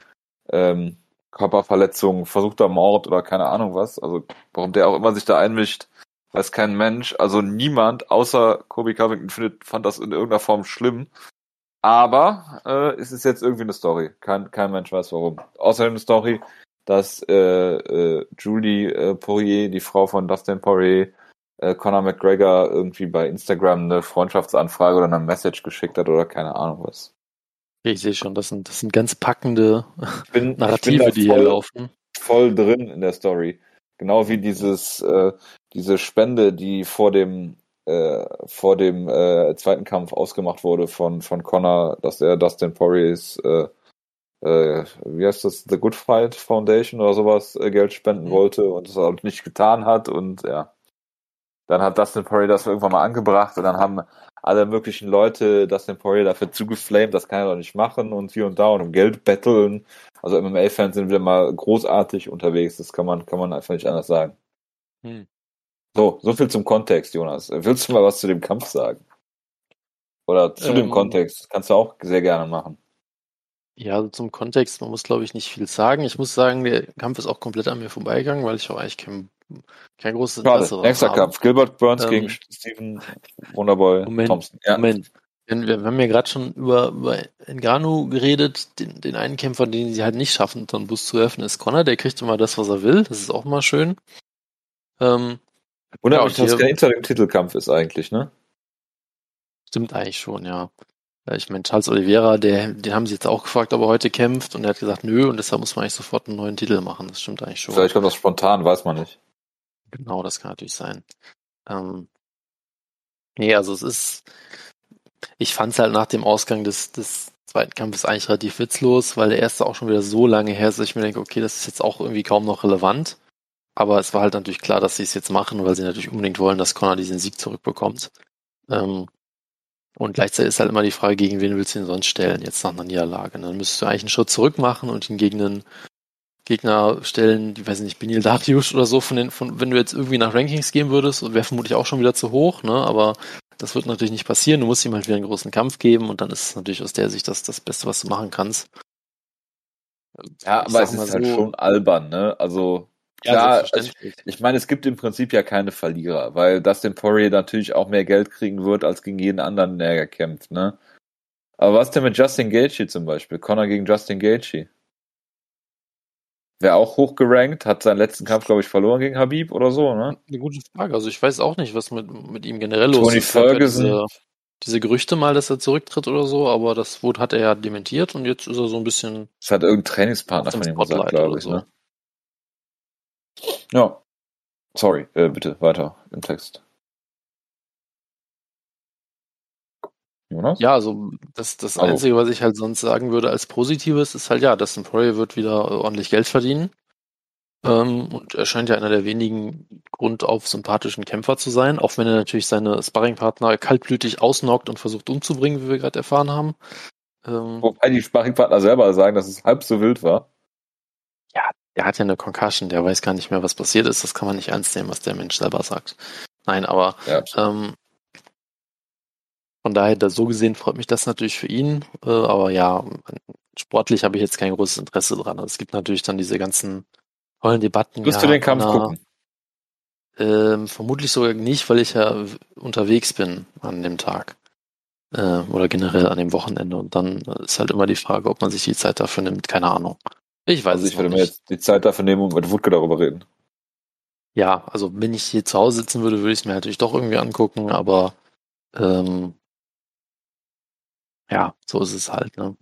ähm, Körperverletzung, versuchter Mord oder keine Ahnung was. Also warum der auch immer sich da einmischt, weiß kein Mensch. Also niemand außer Colby Covington findet, fand das in irgendeiner Form schlimm. Aber äh, es ist jetzt irgendwie eine Story. Kein, kein Mensch weiß warum. Außerdem eine Story, dass äh, äh, Julie äh, Poirier, die Frau von Dustin Poirier, äh, Conor McGregor irgendwie bei Instagram eine Freundschaftsanfrage oder eine Message geschickt hat oder keine Ahnung was. Ich sehe schon, das sind, das sind ganz packende bin, Narrative, die voll, hier laufen. Voll drin in der Story. Genau wie dieses, äh, diese Spende, die vor dem, äh, vor dem äh, zweiten Kampf ausgemacht wurde von, von Connor, dass er Dustin Poiriers, äh, äh, wie heißt das, The Good Fight Foundation oder sowas, äh, Geld spenden Mhm. wollte und es halt nicht getan hat und ja. Dann hat Dustin Poirier das irgendwann mal angebracht und dann haben alle möglichen Leute Dustin Poirier dafür zugeflamed, das kann er doch nicht machen und hier und da und um Geld betteln. Also MMA-Fans sind wieder mal großartig unterwegs, das kann man, kann man einfach nicht anders sagen. Hm. So, so viel zum Kontext, Jonas. Willst du mal was zu dem Kampf sagen? Oder zu dem Ähm. Kontext? Kannst du auch sehr gerne machen. Ja, also zum Kontext, man muss glaube ich nicht viel sagen. Ich muss sagen, der Kampf ist auch komplett an mir vorbeigegangen, weil ich auch eigentlich kein, kein großes Interesse Schade, nächster habe. Kampf. Gilbert Burns Ähm, gegen Stephen Wonderboy Moment, Thompson. Ja. Moment. Wir, haben ja gerade schon über, über Ngannou geredet, den, den einen Kämpfer, den sie halt nicht schaffen, unter den Bus zu öffnen, ist Connor. Der kriegt immer das, was er will. Das ist auch mal schön. Ähm, und dass hier- kein Inter im Titelkampf ist eigentlich, ne? stimmt eigentlich schon, ja. Ich meine, Charles Oliveira, der, den haben sie jetzt auch gefragt, ob er heute kämpft und er hat gesagt, nö, und deshalb muss man eigentlich sofort einen neuen Titel machen. Das stimmt eigentlich schon. Vielleicht kommt das spontan, weiß man nicht. Genau, das kann natürlich sein. Ähm, nee, also es ist, ich fand es halt nach dem Ausgang des, des zweiten Kampfes eigentlich relativ witzlos, weil der erste auch schon wieder so lange her ist, dass ich mir denke, okay, das ist jetzt auch irgendwie kaum noch relevant. Aber es war halt natürlich klar, dass sie es jetzt machen, weil sie natürlich unbedingt wollen, dass Connor diesen Sieg zurückbekommt. Ähm, und gleichzeitig ist halt immer die Frage, gegen wen willst du ihn sonst stellen, jetzt nach einer Niederlage. Dann müsstest du eigentlich einen Schritt zurück machen und ihn gegen einen Gegner stellen, die weiß ich nicht, Benil Dariush oder so, von den, von, wenn du jetzt irgendwie nach Rankings gehen würdest, wäre vermutlich auch schon wieder zu hoch, ne? Aber das wird natürlich nicht passieren. Du musst ihm halt wieder einen großen Kampf geben und dann ist es natürlich aus der Sicht das, das Beste, was du machen kannst. Ja, Ich aber es ist halt so- schon albern, ne? Also, Ja, klar, selbstverständlich. ich meine, es gibt im Prinzip ja keine Verlierer, weil Dustin Poirier natürlich auch mehr Geld kriegen wird, als gegen jeden anderen, der er kämpft, ne? Aber was denn mit Justin Gaethje zum Beispiel? Connor gegen Justin Gaethje. Wäre auch hochgerankt, hat seinen letzten Kampf, glaube ich, verloren gegen Habib oder so, ne? Eine gute Frage. Also ich weiß auch nicht, was mit, mit ihm generell los Tony ist. Es gab ja Ferguson. Diese, diese Gerüchte mal, dass er zurücktritt oder so, aber das wurde, hat er ja dementiert und jetzt ist er so ein bisschen Das hat irgendein Trainingspartner von ihm gesagt, glaube ich, so. ne? Ja. Sorry, äh, bitte, weiter im Text. Jonas? Ja, also das, das Also. Einzige, was ich halt sonst sagen würde als Positives, ist halt ja, Dustin Poirier wird wieder ordentlich Geld verdienen. Ähm, und er scheint ja einer der wenigen grundauf sympathischen Kämpfer zu sein, auch wenn er natürlich seine Sparringpartner kaltblütig ausnockt und versucht umzubringen, wie wir gerade erfahren haben. Ähm, Wobei die Sparringpartner selber sagen, dass es halb so wild war. er hat ja eine Concussion, der weiß gar nicht mehr, was passiert ist. Das kann man nicht ernst nehmen, was der Mensch selber sagt. Nein, aber Ja, ähm, von daher, da so gesehen freut mich das natürlich für ihn. Äh, aber ja, sportlich habe ich jetzt kein großes Interesse dran. Also es gibt natürlich dann diese ganzen tollen Debatten. Wirst ja, du den Kampf Connor, gucken? Ähm, vermutlich sogar nicht, weil ich ja unterwegs bin an dem Tag. Äh, oder generell an dem Wochenende. Und dann ist halt immer die Frage, ob man sich die Zeit dafür nimmt. Keine Ahnung. Ich weiß Also es ich noch würde mir jetzt die Zeit dafür nehmen und mit Wutke darüber reden. Ja, also wenn ich hier zu Hause sitzen würde, würde ich es mir natürlich doch irgendwie angucken, aber ähm, ja, so ist es halt, ne?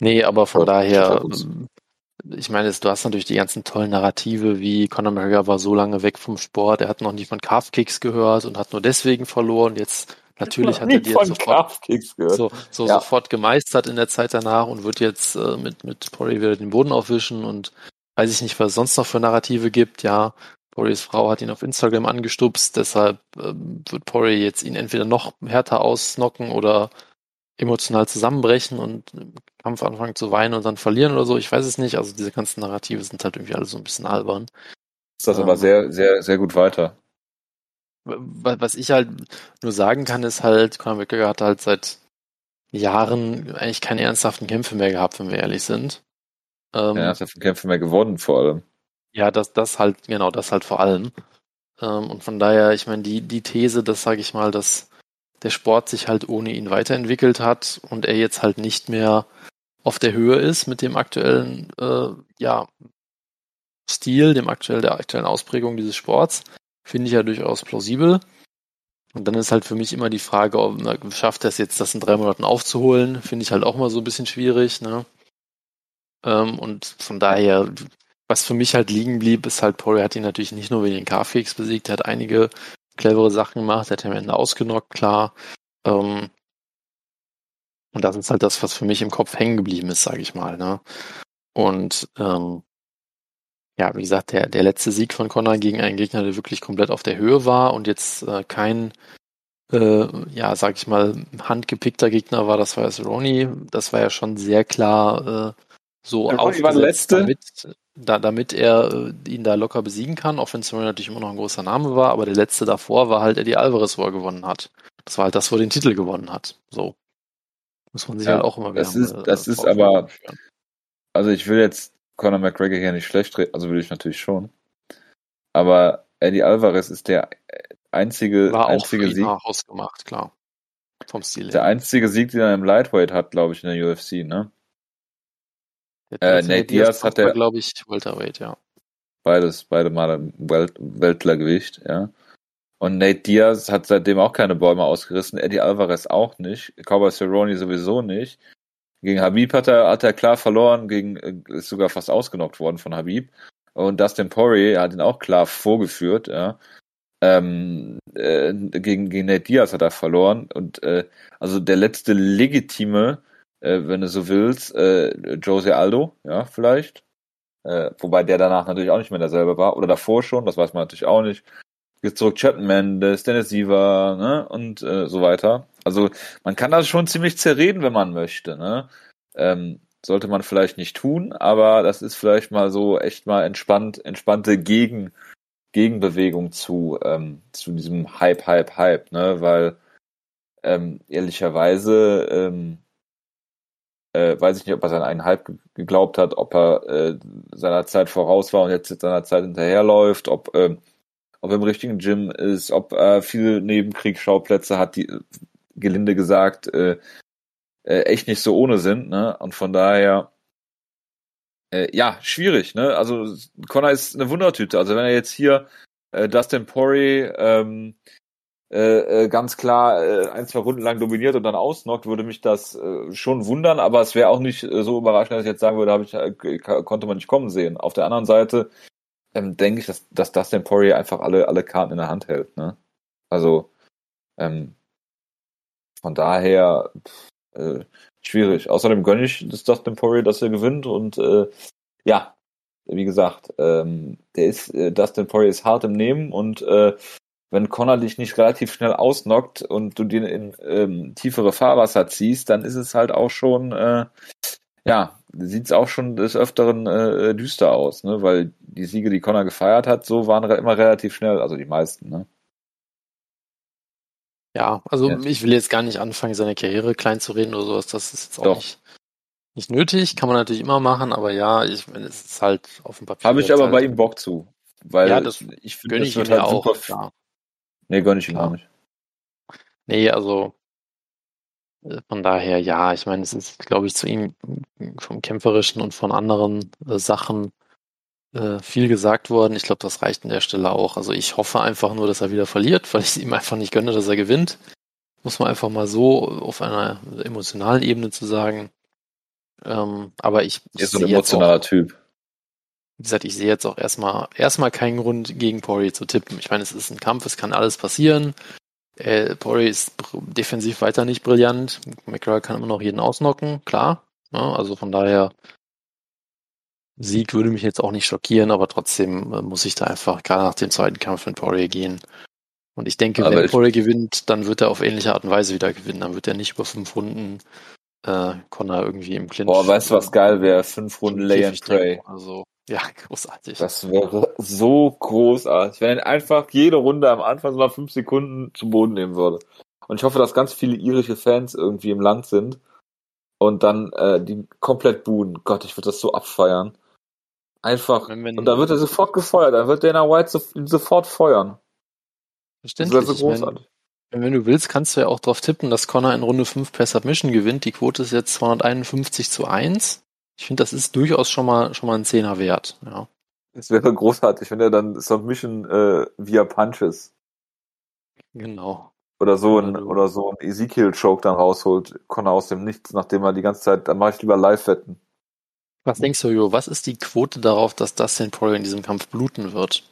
Nee, aber von Ja, daher, ähm, ich meine, du hast natürlich die ganzen tollen Narrative, wie Conor McGregor war so lange weg vom Sport, er hat noch nie von Calf-Kicks gehört und hat nur deswegen verloren. Jetzt, [laughs] natürlich hat er die jetzt sofort so, so Ja. sofort gemeistert in der Zeit danach und wird jetzt äh, mit, mit Poirier wieder den Boden aufwischen und weiß ich nicht, was es sonst noch für Narrative gibt. Ja, Poiriers Frau hat ihn auf Instagram angestupst, deshalb ähm, wird Poirier jetzt ihn entweder noch härter ausnocken oder emotional zusammenbrechen und im Kampf anfangen zu weinen und dann verlieren oder so. Ich weiß es nicht. Also diese ganzen Narrative sind halt irgendwie alle so ein bisschen albern. ist das aber Ähm. sehr, sehr, sehr gut weiter. Wa- Was ich halt nur sagen kann, ist halt, Conor McGregor hat halt seit Jahren eigentlich keine ernsthaften Kämpfe mehr gehabt, wenn wir ehrlich sind. Ähm, Er hat ja von Kämpfen mehr gewonnen, vor allem. ja, das, das halt, genau, das halt vor allem. Ähm, und von daher, ich meine, die, die These, das sage ich mal, dass der Sport sich halt ohne ihn weiterentwickelt hat und er jetzt halt nicht mehr auf der Höhe ist mit dem aktuellen, äh, ja, Stil, dem aktuell, der aktuellen Ausprägung dieses Sports, finde ich ja durchaus plausibel. Und dann ist halt für mich immer die Frage, ob na, schafft er es jetzt, das in drei Monaten aufzuholen? Finde ich halt auch mal so ein bisschen schwierig. Ne? Ähm, und von daher, was für mich halt liegen blieb, ist halt, Poirier hat ihn natürlich nicht nur wegen den K-Fix besiegt, er hat einige clevere Sachen gemacht, er hat am Ende ausgenockt, klar. Ähm, und das ist halt das, was für mich im Kopf hängen geblieben ist, sage ich mal. Ne? Und ähm, ja, wie gesagt, der, der letzte Sieg von Connor gegen einen Gegner, der wirklich komplett auf der Höhe war und jetzt äh, kein, äh, ja, sag ich mal, handgepickter Gegner war, das war jetzt Ronnie. Das war ja schon sehr klar äh, so ja, aufgesetzt, damit, da, damit er äh, ihn da locker besiegen kann, auch wenn Ronnie natürlich immer noch ein großer Name war, aber der letzte davor war halt Eddie Alvarez, wo er gewonnen hat. Das war halt das, wo er den Titel gewonnen hat. So. Muss man sich ja, halt auch immer wieder. Das ist, das ist aber, also ich will jetzt Conor McGregor hier nicht schlecht reden, also will ich natürlich schon. Aber Eddie Alvarez ist der einzige, War einzige Sieg. Ausgemacht, klar. Vom Stil her. Der einzige Sieg, den er im Lightweight hat, glaube ich, in der UFC, ne? Äh, Nate Diaz hat er, glaube ich, Welterweight, ja. Beides, beide Male Welt, Weltlergewicht, ja. Und Nate Diaz hat seitdem auch keine Bäume ausgerissen, Eddie Alvarez auch nicht, Cowboy Cerrone sowieso nicht. Gegen Habib hat er, hat er klar verloren, gegen, äh, ist sogar fast ausgenockt worden von Habib. Und Dustin Poirier hat ihn auch klar vorgeführt, ja. Ähm, äh, gegen, gegen Nate Diaz hat er verloren. Und äh, also der letzte legitime, äh, wenn du so willst, äh, Jose Aldo, ja, vielleicht. Äh, wobei der danach natürlich auch nicht mehr derselbe war. Oder davor schon, das weiß man natürlich auch nicht. Jetzt zurück Chapman Mendes, Dennis Siever, ne? Und äh, so weiter. Also man kann das schon ziemlich zerreden, wenn man möchte. Ne? Ähm, sollte man vielleicht nicht tun, aber das ist vielleicht mal so echt mal entspannt, entspannte Gegen, Gegenbewegung zu, ähm, zu diesem Hype, Hype, Hype, ne? Weil ähm, ehrlicherweise ähm, äh, weiß ich nicht, ob er seinen eigenen Hype geglaubt hat, ob er äh, seiner Zeit voraus war und jetzt seiner Zeit hinterherläuft, ob, äh, ob er im richtigen Gym ist, ob er viele Nebenkriegsschauplätze hat, die gelinde gesagt, äh, äh, echt nicht so ohne sind, ne? Und von daher, äh, ja, schwierig, ne? Also Connor ist eine Wundertüte. Also wenn er jetzt hier äh, Dustin Poirier ähm, äh, äh, ganz klar äh, ein, zwei Runden lang dominiert und dann ausnockt, würde mich das äh, schon wundern, aber es wäre auch nicht äh, so überraschend, dass ich jetzt sagen würde, habe ich, äh, konnte man nicht kommen sehen. Auf der anderen Seite ähm, denke ich, dass, dass Dustin Poirier einfach alle, alle Karten in der Hand hält, ne? Also, ähm, von daher äh, schwierig. Außerdem gönne ich das Dustin Poirier, dass er gewinnt und äh, ja, wie gesagt, ähm, der ist äh, Dustin Poirier ist hart im Nehmen und äh, wenn Connor dich nicht relativ schnell ausnockt und du den in ähm, tiefere Fahrwasser ziehst, dann ist es halt auch schon äh, ja, sieht es auch schon des Öfteren äh, düster aus, ne? Weil die Siege, die Connor gefeiert hat, so waren immer relativ schnell, also die meisten, ne? Ja, also ja. ich will jetzt gar nicht anfangen, seine Karriere klein zu reden oder sowas. Das ist jetzt auch nicht, nicht nötig. Kann man natürlich immer machen, aber ja, ich meine, es ist halt auf dem Papier. Habe ich aber halt, bei ihm Bock zu. Weil ja, das ich finde, das wird halt auch, super. Klar. Nee, gönne ich ihm auch nicht. Nee, also äh, von daher, ja, ich meine, es ist, glaube ich, zu ihm vom Kämpferischen und von anderen äh, Sachen äh, viel gesagt worden. Ich glaube, das reicht an der Stelle auch. Also ich hoffe einfach nur, dass er wieder verliert, weil ich [laughs] ihm einfach nicht gönne, dass er gewinnt. Muss man einfach mal so auf einer emotionalen Ebene zu sagen. Ähm, aber ich, ich ist so ein emotionaler auch, Typ. Wie gesagt, ich sehe jetzt auch erstmal erstmal keinen Grund, gegen Poirier zu tippen. Ich meine, es ist ein Kampf, es kann alles passieren. Äh, Poirier ist defensiv weiter nicht brillant. McGregor kann immer noch jeden ausnocken, klar. Ja, ne? also von daher Sieg würde mich jetzt auch nicht schockieren, aber trotzdem äh, muss ich da einfach gerade nach dem zweiten Kampf mit Poirier gehen. Und ich denke, aber wenn Poirier gewinnt, dann wird er auf ähnliche Art und Weise wieder gewinnen. Dann wird er nicht über fünf Runden äh, Connor irgendwie im Clinch. Boah, weißt du, was geil wäre? Fünf Runden Lay and Pray. Also, ja, [laughs] großartig. Das wäre so großartig, wenn er einfach jede Runde am Anfang mal fünf Sekunden zu Boden nehmen würde. Und ich hoffe, dass ganz viele irische Fans irgendwie im Land sind und dann äh, die komplett buhen. Gott, ich würde das so abfeiern. Einfach. Wenn, wenn, und dann wird er sofort gefeuert. Dann wird Dana White so, sofort feuern. Verständlich. Das wäre so großartig. Wenn, du willst, kannst du ja auch darauf tippen, dass Connor in Runde 5 per Submission gewinnt. Die Quote ist jetzt 251 zu 1. Ich finde, das ist durchaus schon mal, schon mal ein Zehner wert. Ja. Es wäre großartig, wenn er dann Submission äh, via Punches. Genau. oder so ein, oder so ein Ezekiel-Choke dann rausholt, Connor aus dem Nichts, nachdem er die ganze Zeit, dann mache ich lieber Live-Wetten. Was denkst du, Jo? Was ist die Quote darauf, dass Dustin Poirier in diesem Kampf bluten wird?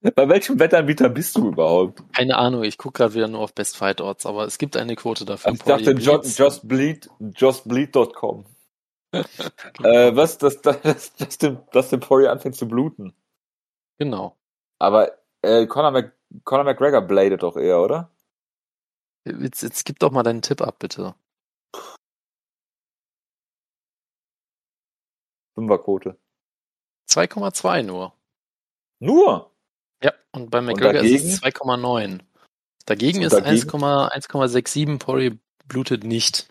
Bei welchem Wettanbieter bist du überhaupt? Keine Ahnung, ich gucke gerade wieder nur auf Best Fight Odds, aber es gibt eine Quote dafür. Ich dachte, just, justbleed, justbleed.com. [laughs] äh, was, dass, dass, dass, dem, dass dem Poirier anfängt zu bluten. Genau. Aber äh, Conor, Mc, Conor McGregor bladet doch eher, oder? Jetzt, jetzt gib doch mal deinen Tipp ab, bitte. Fünferquote. 2,2 nur. Nur? Und bei McGregor ist es 2,9. Dagegen ist 1,67 Poirier blutet nicht.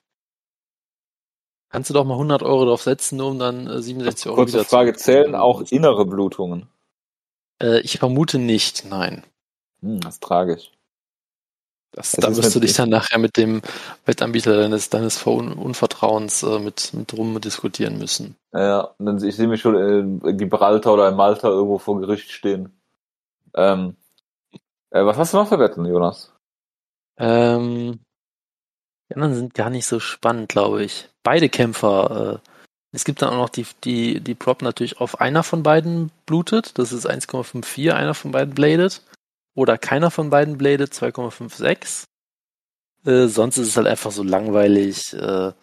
Kannst du doch mal 100 Euro drauf setzen, um dann äh, 67 Euro Kurze wieder Frage, zu zählen auch innere Blutungen? Äh, ich vermute nicht, nein. Hm, das ist tragisch. Das, da wirst du dich dann nachher mit dem Wettanbieter deines, deines Unvertrauens äh, mit, mit rum diskutieren müssen. Ja, ich sehe mich schon in Gibraltar oder in Malta irgendwo vor Gericht stehen. Ähm, äh, was hast du noch für Wetten, Jonas? Ähm, die anderen sind gar nicht so spannend, glaube ich. Beide Kämpfer. Äh, es gibt dann auch noch die, die, die Prop natürlich auf einer von beiden blutet. Das ist 1,54, einer von beiden bladet. Oder keiner von beiden bladet, 2,56. Äh, sonst ist es halt einfach so langweilig. Äh,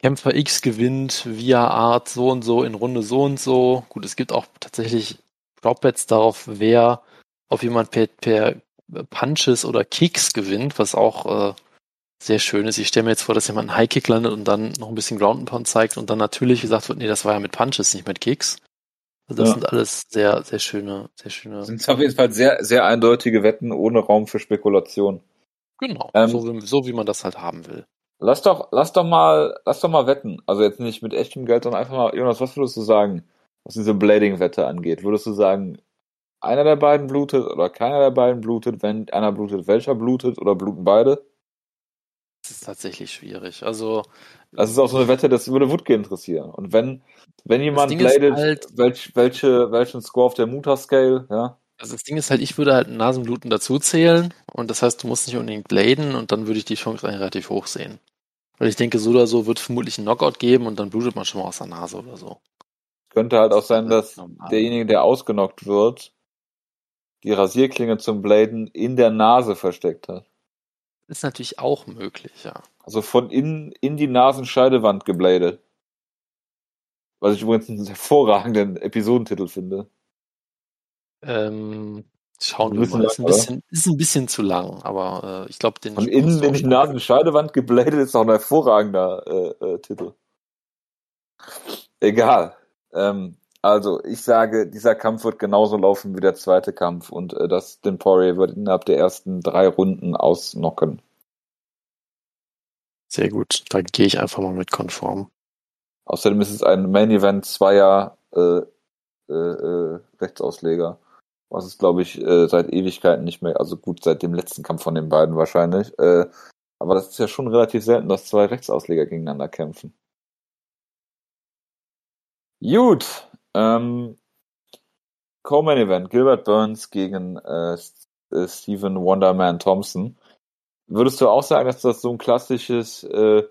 Kämpfer X gewinnt via Art so und so in Runde so und so. Gut, es gibt auch tatsächlich Dropbets darauf, wer auf jemand per, per Punches oder Kicks gewinnt, was auch äh, sehr schön ist. Ich stelle mir jetzt vor, dass jemand einen High-Kick landet und dann noch ein bisschen Ground and Pound zeigt und dann natürlich gesagt wird, nee, das war ja mit Punches, nicht mit Kicks. Also das ja. sind alles sehr, sehr schöne, sehr schöne. Das sind auf jeden Fall sehr, sehr eindeutige Wetten ohne Raum für Spekulation. Genau, ähm, so, wie, so wie man das halt haben will. Lass doch, lass doch mal, lass doch mal wetten. Also jetzt nicht mit echtem Geld, sondern einfach mal, Jonas, was würdest du sagen? Was diese Blading-Wette angeht. Würdest du sagen, einer der beiden blutet oder keiner der beiden blutet? Wenn einer blutet, welcher blutet oder bluten beide? Das ist tatsächlich schwierig. Also. Das ist auch so eine Wette, das würde Woodke interessieren. Und wenn, wenn jemand bladet, halt, welch, welche, welchen Score auf der Muta-Scale, ja? Also das Ding ist halt, ich würde halt Nasenbluten dazu zählen und das heißt, du musst nicht unbedingt bladen und dann würde ich die Chance relativ hoch sehen. Weil ich denke, so oder so wird es vermutlich einen Knockout geben und dann blutet man schon mal aus der Nase oder so. Könnte halt auch sein, dass derjenige, der ausgenockt wird, die Rasierklinge zum Bladen in der Nase versteckt hat. Ist natürlich auch möglich, ja. Also von innen in die Nasenscheidewand gebladet. Was ich übrigens einen hervorragenden Episodentitel finde. Ähm, schauen wir mal. Lang, ist, ein bisschen, ist ein bisschen zu lang, aber äh, ich glaube, den. Von innen in die Nasenscheidewand gebladet ist auch ein hervorragender äh, äh, Titel. Egal. Ähm, also, ich sage, dieser Kampf wird genauso laufen wie der zweite Kampf und äh, das den Poirier wird innerhalb der ersten drei Runden ausnocken. Sehr gut, da gehe ich einfach mal mit konform. Außerdem ist es ein Main Event zweier äh, äh, äh, Rechtsausleger, was es glaube ich äh, seit Ewigkeiten nicht mehr, also gut seit dem letzten Kampf von den beiden wahrscheinlich. Äh, aber das ist ja schon relativ selten, dass zwei Rechtsausleger gegeneinander kämpfen. Gut. Ähm, Co-Main Event, Gilbert Burns gegen äh, äh, Stephen Wonderman Thompson. Würdest du auch sagen, dass das so ein klassisches äh,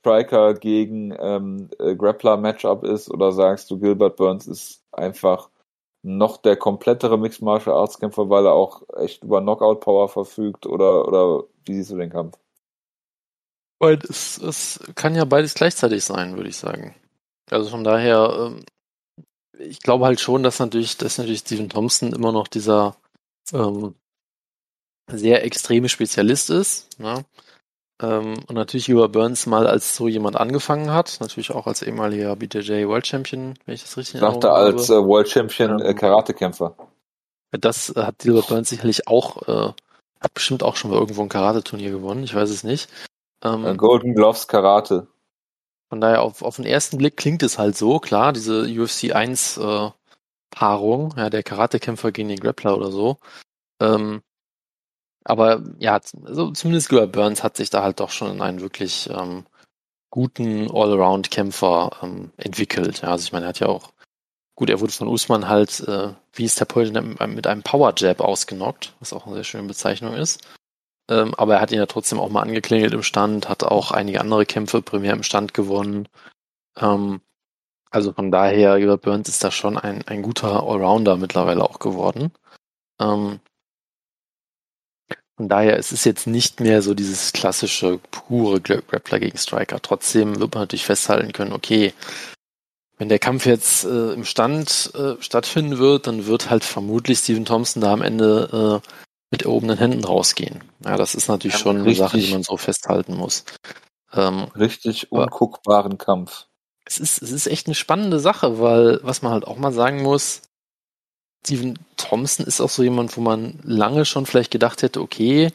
Striker gegen ähm, äh, Grappler Matchup ist oder sagst du, Gilbert Burns ist einfach noch der komplettere Mixed Martial Arts Kämpfer, weil er auch echt über Knockout Power verfügt oder oder wie siehst du den Kampf? Es, es kann ja beides gleichzeitig sein, würde ich sagen. Also von daher, ähm, ich glaube halt schon, dass natürlich, dass natürlich Stephen Thompson immer noch dieser ähm, sehr extreme Spezialist ist. Ne? Ähm, und natürlich über Burns mal als so jemand angefangen hat, natürlich auch als ehemaliger BJJ World Champion, wenn ich das richtig erinnere. Sagte als äh, World Champion äh, Karatekämpfer. Das hat Gilbert Burns sicherlich auch, äh, hat bestimmt auch schon mal irgendwo ein Karate-Turnier gewonnen, ich weiß es nicht. Ähm, äh, Golden Gloves Karate. Von daher auf, auf den ersten Blick klingt es halt so, klar, diese UFC 1 äh, Paarung, ja, der Karatekämpfer gegen den Grappler oder so. Ähm, aber ja, also zumindest Gilbert Burns hat sich da halt doch schon in einen wirklich ähm, guten Allround-Kämpfer ähm, entwickelt. Ja, also ich meine, er hat ja auch gut, er wurde von Usman halt, äh, wie es der heute mit einem Power Jab ausgenockt, was auch eine sehr schöne Bezeichnung ist. Ähm, aber er hat ihn ja trotzdem auch mal angeklingelt im Stand, hat auch einige andere Kämpfe primär im Stand gewonnen. Ähm, also von daher, Gilbert Burns ist da schon ein, ein guter Allrounder mittlerweile auch geworden. Ähm, von daher es ist jetzt nicht mehr so dieses klassische, pure Grappler gegen Striker. Trotzdem wird man natürlich festhalten können, okay, wenn der Kampf jetzt äh, im Stand äh, stattfinden wird, dann wird halt vermutlich Steven Thompson da am Ende äh, mit erhobenen Händen rausgehen. Ja, das ist natürlich ja, schon richtig, eine Sache, die man so festhalten muss. Ähm, richtig unguckbaren Kampf. Es ist, es ist echt eine spannende Sache, weil, was man halt auch mal sagen muss, Steven Thompson ist auch so jemand, wo man lange schon vielleicht gedacht hätte, okay,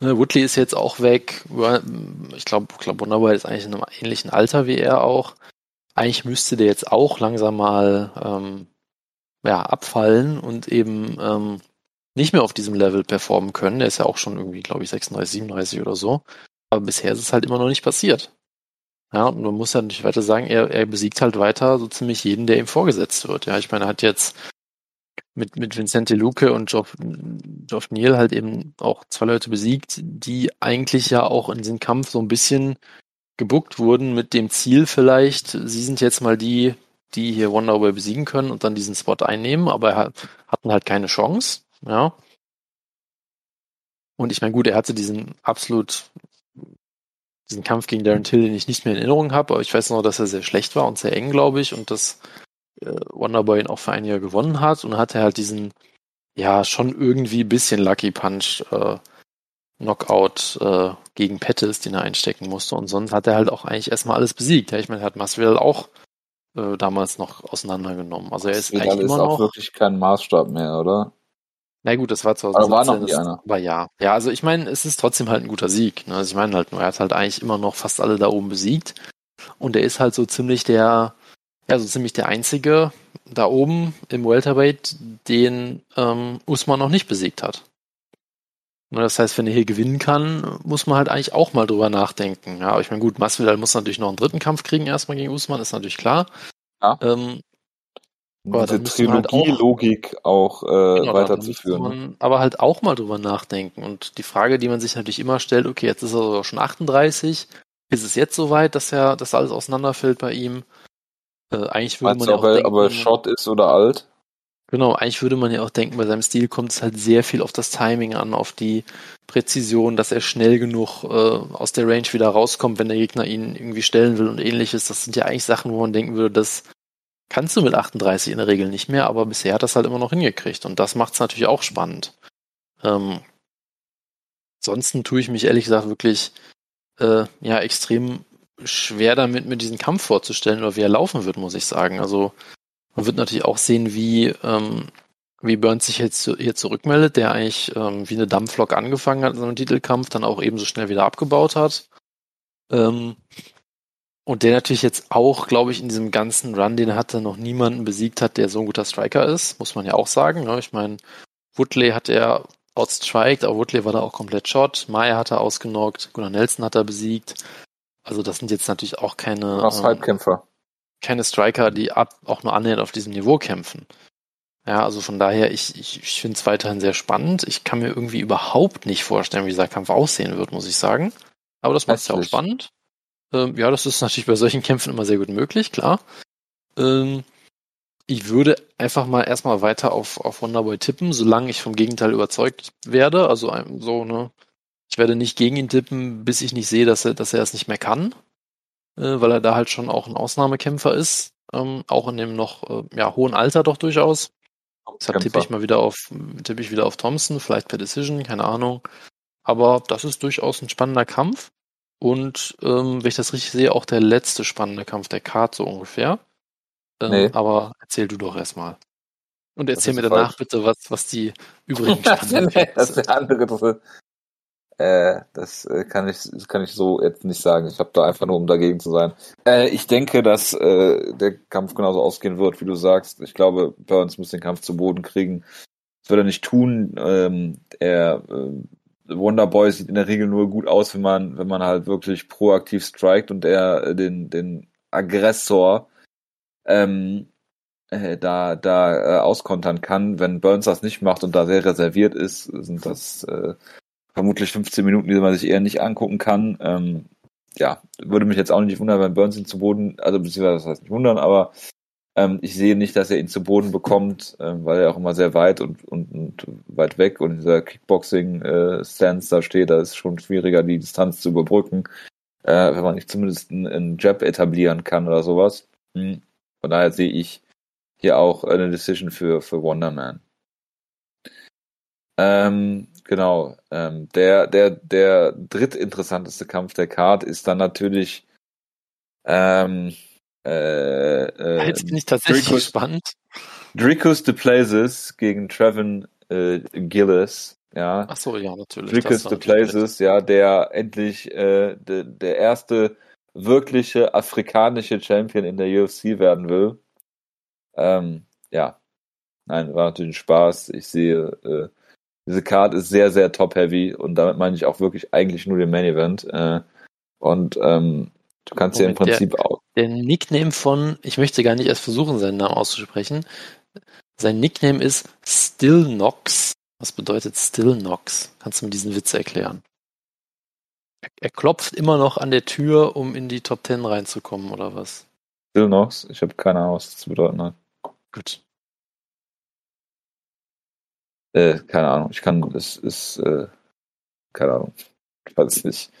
ne, Woodley ist jetzt auch weg. Ich glaube, glaub, Wonderboy ist eigentlich in einem ähnlichen Alter wie er auch. Eigentlich müsste der jetzt auch langsam mal ähm, ja, abfallen und eben ähm, nicht mehr auf diesem Level performen können. Der ist ja auch schon irgendwie, glaube ich, 36, 37 oder so. Aber bisher ist es halt immer noch nicht passiert. Ja, und man muss ja nicht weiter sagen, er, er besiegt halt weiter so ziemlich jeden, der ihm vorgesetzt wird. Ja, ich meine, er hat jetzt mit, mit Vincente Luque und Geoff, Geoff Neal halt eben auch zwei Leute besiegt, die eigentlich ja auch in diesem Kampf so ein bisschen gebuckt wurden mit dem Ziel vielleicht, sie sind jetzt mal die, die hier Wonderboy besiegen können und dann diesen Spot einnehmen, aber er hatten halt keine Chance, ja. Und ich meine, gut, er hatte diesen absolut, diesen Kampf gegen Darren Till, den ich nicht mehr in Erinnerung habe, aber ich weiß noch, dass er sehr schlecht war und sehr eng, glaube ich, und dass äh, Wonderboy ihn auch für ein Jahr gewonnen hat und hatte halt diesen, ja, schon irgendwie bisschen Lucky Punch äh, Knockout äh, gegen Pettis, den er einstecken musste. Und sonst hat er halt auch eigentlich erstmal alles besiegt. Ja, ich meine, er hat Masvidal auch äh, damals noch auseinandergenommen. Also er ist Masvidal eigentlich immer ist auch noch, wirklich kein Maßstab mehr, oder? Na gut, das war 2017. Aber war noch. Aber ja. Ja, also ich meine, es ist trotzdem halt ein guter Sieg. Ne? Also ich meine halt nur, er hat halt eigentlich immer noch fast alle da oben besiegt. Und er ist halt so ziemlich der, ja, so ziemlich der einzige da oben im Welterweight, den ähm, Usman noch nicht besiegt hat. Ne, das heißt, wenn er hier gewinnen kann, muss man halt eigentlich auch mal drüber nachdenken. Ja, aber ich meine, gut, Masvidal muss natürlich noch einen dritten Kampf kriegen, erstmal gegen Usman, ist natürlich klar. Ja. Ähm, aber Diese Trilogie-Logik halt auch, auch äh, genau, weiterzuführen. Man aber halt auch mal drüber nachdenken. Und die Frage, die man sich natürlich immer stellt, okay, jetzt ist er sogar schon 38, ist es jetzt soweit, dass er, dass alles auseinanderfällt bei ihm? Äh, eigentlich würde Meinst man ja auch aber, denken, aber Shot ist oder alt? Genau, eigentlich würde man ja auch denken, bei seinem Stil kommt es halt sehr viel auf das Timing an, auf die Präzision, dass er schnell genug äh, aus der Range wieder rauskommt, wenn der Gegner ihn irgendwie stellen will und ähnliches. Das sind ja eigentlich Sachen, wo man denken würde, das kannst du mit 38 in der Regel nicht mehr, aber bisher hat das halt immer noch hingekriegt und das macht es natürlich auch spannend. Ähm, ansonsten tue ich mich ehrlich gesagt wirklich äh, ja extrem schwer damit, mir diesen Kampf vorzustellen oder wie er laufen wird, muss ich sagen. Also man wird natürlich auch sehen, wie, ähm, wie Burns sich jetzt hier zurückmeldet, der eigentlich ähm, wie eine Dampflok angefangen hat in seinem Titelkampf, dann auch ebenso schnell wieder abgebaut hat. Ähm, und der natürlich jetzt auch, glaube ich, in diesem ganzen Run, den er hatte, noch niemanden besiegt hat, der so ein guter Striker ist, muss man ja auch sagen. Ne? Ich meine, Woodley hat er outstriked, aber Woodley war da auch komplett shot. Maya hat er ausgenockt, Gunnar Nelson hat er besiegt. Also das sind jetzt natürlich auch keine. Krass, ähm, Halbkämpfer keine Striker, die ab, auch nur annähernd auf diesem Niveau kämpfen. Ja, also von daher, ich, ich, ich finde es weiterhin sehr spannend. Ich kann mir irgendwie überhaupt nicht vorstellen, wie dieser Kampf aussehen wird, muss ich sagen. Aber das macht es ja auch spannend. Ähm, ja, das ist natürlich bei solchen Kämpfen immer sehr gut möglich, klar. Ähm, ich würde einfach mal erstmal weiter auf, auf Wonderboy tippen, solange ich vom Gegenteil überzeugt werde. Also so, ne, ich werde nicht gegen ihn tippen, bis ich nicht sehe, dass er, dass er es nicht mehr kann äh, weil er da halt schon auch ein Ausnahmekämpfer ist, ähm, auch in dem noch äh, ja, hohen Alter doch durchaus. Deshalb tippe ich mal wieder auf, tippe ich wieder auf Thompson, vielleicht per Decision, keine Ahnung. Aber das ist durchaus ein spannender Kampf. Und ähm, wenn ich das richtig sehe, auch der letzte spannende Kampf der Karte so ungefähr. Ähm, nee. Aber erzähl du doch erstmal. Und erzähl mir danach falsch. bitte, was, was die übrigen [laughs] spannenden Das ist der andere äh, das äh, kann ich das kann ich so jetzt nicht sagen. Ich habe da einfach nur, um dagegen zu sein. Äh, ich denke, dass äh, der Kampf genauso ausgehen wird, wie du sagst. Ich glaube, Burns muss den Kampf zu Boden kriegen. Das wird er nicht tun. Ähm, er äh, Wonderboy sieht in der Regel nur gut aus, wenn man wenn man halt wirklich proaktiv strikt und er äh, den den Aggressor ähm, äh, da, da äh, auskontern kann. Wenn Burns das nicht macht und da sehr reserviert ist, sind das äh, vermutlich 15 Minuten, die man sich eher nicht angucken kann. Ähm, ja, würde mich jetzt auch nicht wundern, wenn Burns ihn zu Boden, also beziehungsweise das heißt nicht wundern, aber ich sehe nicht, dass er ihn zu Boden bekommt, ähm, weil er auch immer sehr weit und, und, und weit weg und dieser Kickboxing-Stance da steht, da ist schon schwieriger, die Distanz zu überbrücken, äh, wenn man nicht zumindest einen, einen Jab etablieren kann oder sowas. Hm. Von daher sehe ich hier auch eine Decision für, für Wonder Man. Ähm, genau. Ähm, der, der, der drittinteressanteste Kampf der Card ist dann natürlich ähm, äh, äh, Jetzt bin ich tatsächlich Dricus, gespannt. Dricus de Places gegen Trevin äh, Gillis. Ja. Ach so, ja, natürlich. Dricus de Places, ja, der endlich äh, de, der erste wirkliche afrikanische Champion in der UFC werden will. Ähm, ja, nein, war natürlich ein Spaß. Ich sehe, äh, diese Card ist sehr, sehr top-heavy und damit meine ich auch wirklich eigentlich nur den Main-Event. Äh, und ähm, du kannst ja im Prinzip der, auch. Der Nickname von, ich möchte gar nicht erst versuchen, seinen Namen auszusprechen. Sein Nickname ist Still Nox. Was bedeutet Still Nox? Kannst du mir diesen Witz erklären? Er, er klopft immer noch an der Tür, um in die Top Ten reinzukommen, oder was? Still Nox? Ich habe keine Ahnung, was das zu bedeuten hat. Gut. Äh, keine Ahnung. Ich kann, es ist, äh, keine Ahnung. Ich weiß es nicht.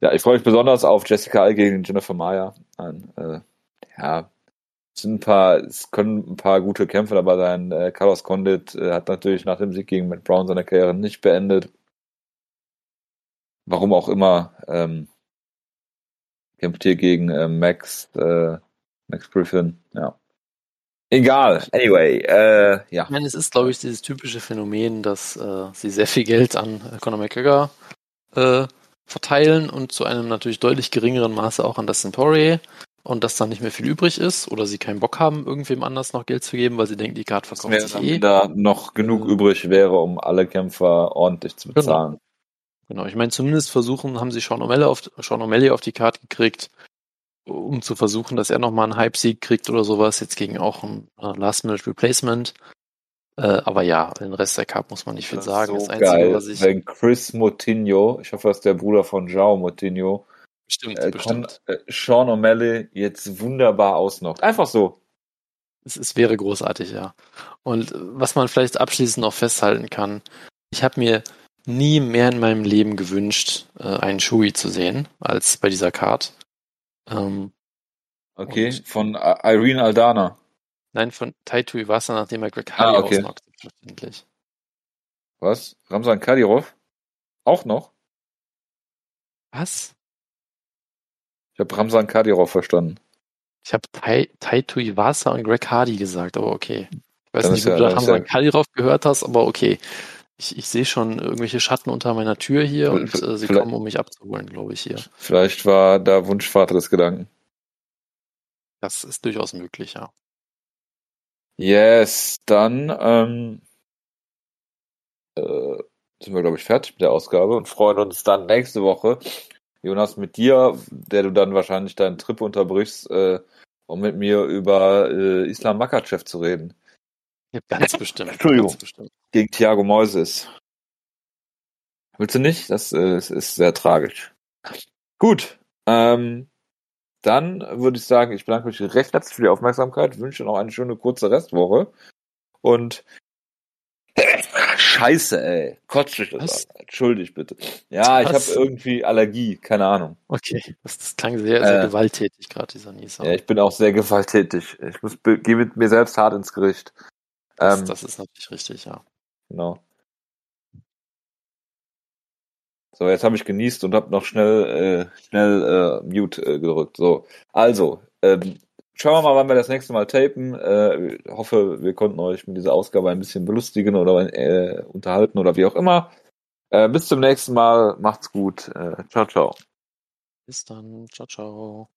Ja, ich freue mich besonders auf Jessica Al gegen Jennifer Maya. Ein, äh, ja, es sind ein paar, es können ein paar gute Kämpfe dabei sein. Äh, Carlos Condit äh, hat natürlich nach dem Sieg gegen Matt Brown seine Karriere nicht beendet. Warum auch immer. Ähm, kämpft hier gegen äh, Max, äh, Max Griffin. Ja. Egal, anyway, äh, ja. Ich meine, es ist, glaube ich, dieses typische Phänomen, dass äh, sie sehr viel Geld an Conor McGregor äh, verteilen und zu einem natürlich deutlich geringeren Maße auch an Dustin Poirier und dass dann nicht mehr viel übrig ist oder sie keinen Bock haben, irgendwem anders noch Geld zu geben, weil sie denken, die Karte verkauft sich eh. da noch genug übrig wäre, um alle Kämpfer ordentlich zu genau. bezahlen. Genau, genau. ich meine, zumindest versuchen, haben sie Sean O'Malley auf, Sean O'Malley auf die Karte gekriegt um zu versuchen, dass er nochmal einen Hype-Sieg kriegt oder sowas, jetzt gegen auch ein äh, Last-Minute-Replacement. Äh, aber ja, den Rest der Cup muss man nicht viel sagen. So das Einzige, geil, was ich. Wenn Chris Motinho, ich hoffe, das ist der Bruder von Jao Motinho, bestimmt, äh, bestimmt. Kann, äh, Sean O'Malley jetzt wunderbar ausnockt. Einfach so. Es, es wäre großartig, ja. Und was man vielleicht abschließend noch festhalten kann, ich habe mir nie mehr in meinem Leben gewünscht, äh, einen Shui zu sehen, als bei dieser Card. Ähm, okay, von Irene Aldana. Nein, von Taito Iwasa, nachdem er Greg Hardy ah, okay. ausnockt, selbstverständlich. Was? Ramsan Kadirov? Auch noch? Was? Ich habe Ramsan Kadirov verstanden. Ich habe tai, Taito Iwasa und Greg Hardy gesagt, aber okay. Ich weiß dann nicht, ob ja, du Ramsan ja... Kadirov gehört hast, aber okay. Ich, ich sehe schon irgendwelche Schatten unter meiner Tür hier und äh, sie kommen, um mich abzuholen, glaube ich, hier. Vielleicht war da Wunschvater des Gedanken. Das ist durchaus möglich, ja. Yes, dann ähm, äh, sind wir, glaube ich, fertig mit der Ausgabe und freuen uns dann nächste Woche, Jonas, mit dir, der du dann wahrscheinlich deinen Trip unterbrichst, äh, um mit mir über äh, Islam Makachev zu reden. Ja, ganz bestimmt. Entschuldigung. Ganz bestimmt. Gegen Thiago Moises. Willst du nicht? Das äh, ist sehr tragisch. Gut. Ähm, dann würde ich sagen, ich bedanke mich recht herzlich für die Aufmerksamkeit, wünsche noch eine schöne kurze Restwoche und [clears throat] Scheiße, ey. Kotzt dich das an. Entschuldigt bitte. Ja, Was? ich habe irgendwie Allergie, keine Ahnung. Okay, das, das klang sehr, sehr äh, gewalttätig gerade, dieser Nieser. Ja, ich bin auch sehr gewalttätig. Ich muss gehe mit mir selbst hart ins Gericht. Das, ähm, das ist natürlich richtig, ja. Genau. So, jetzt habe ich genießt und habe noch schnell, äh, schnell äh, Mute äh, gedrückt. So, also, ähm, schauen wir mal, wann wir das nächste Mal tapen. Äh, hoffe, wir konnten euch mit dieser Ausgabe ein bisschen belustigen oder äh, unterhalten oder wie auch immer. Äh, bis zum nächsten Mal. Macht's gut. Äh, ciao, ciao. Bis dann. Ciao, ciao.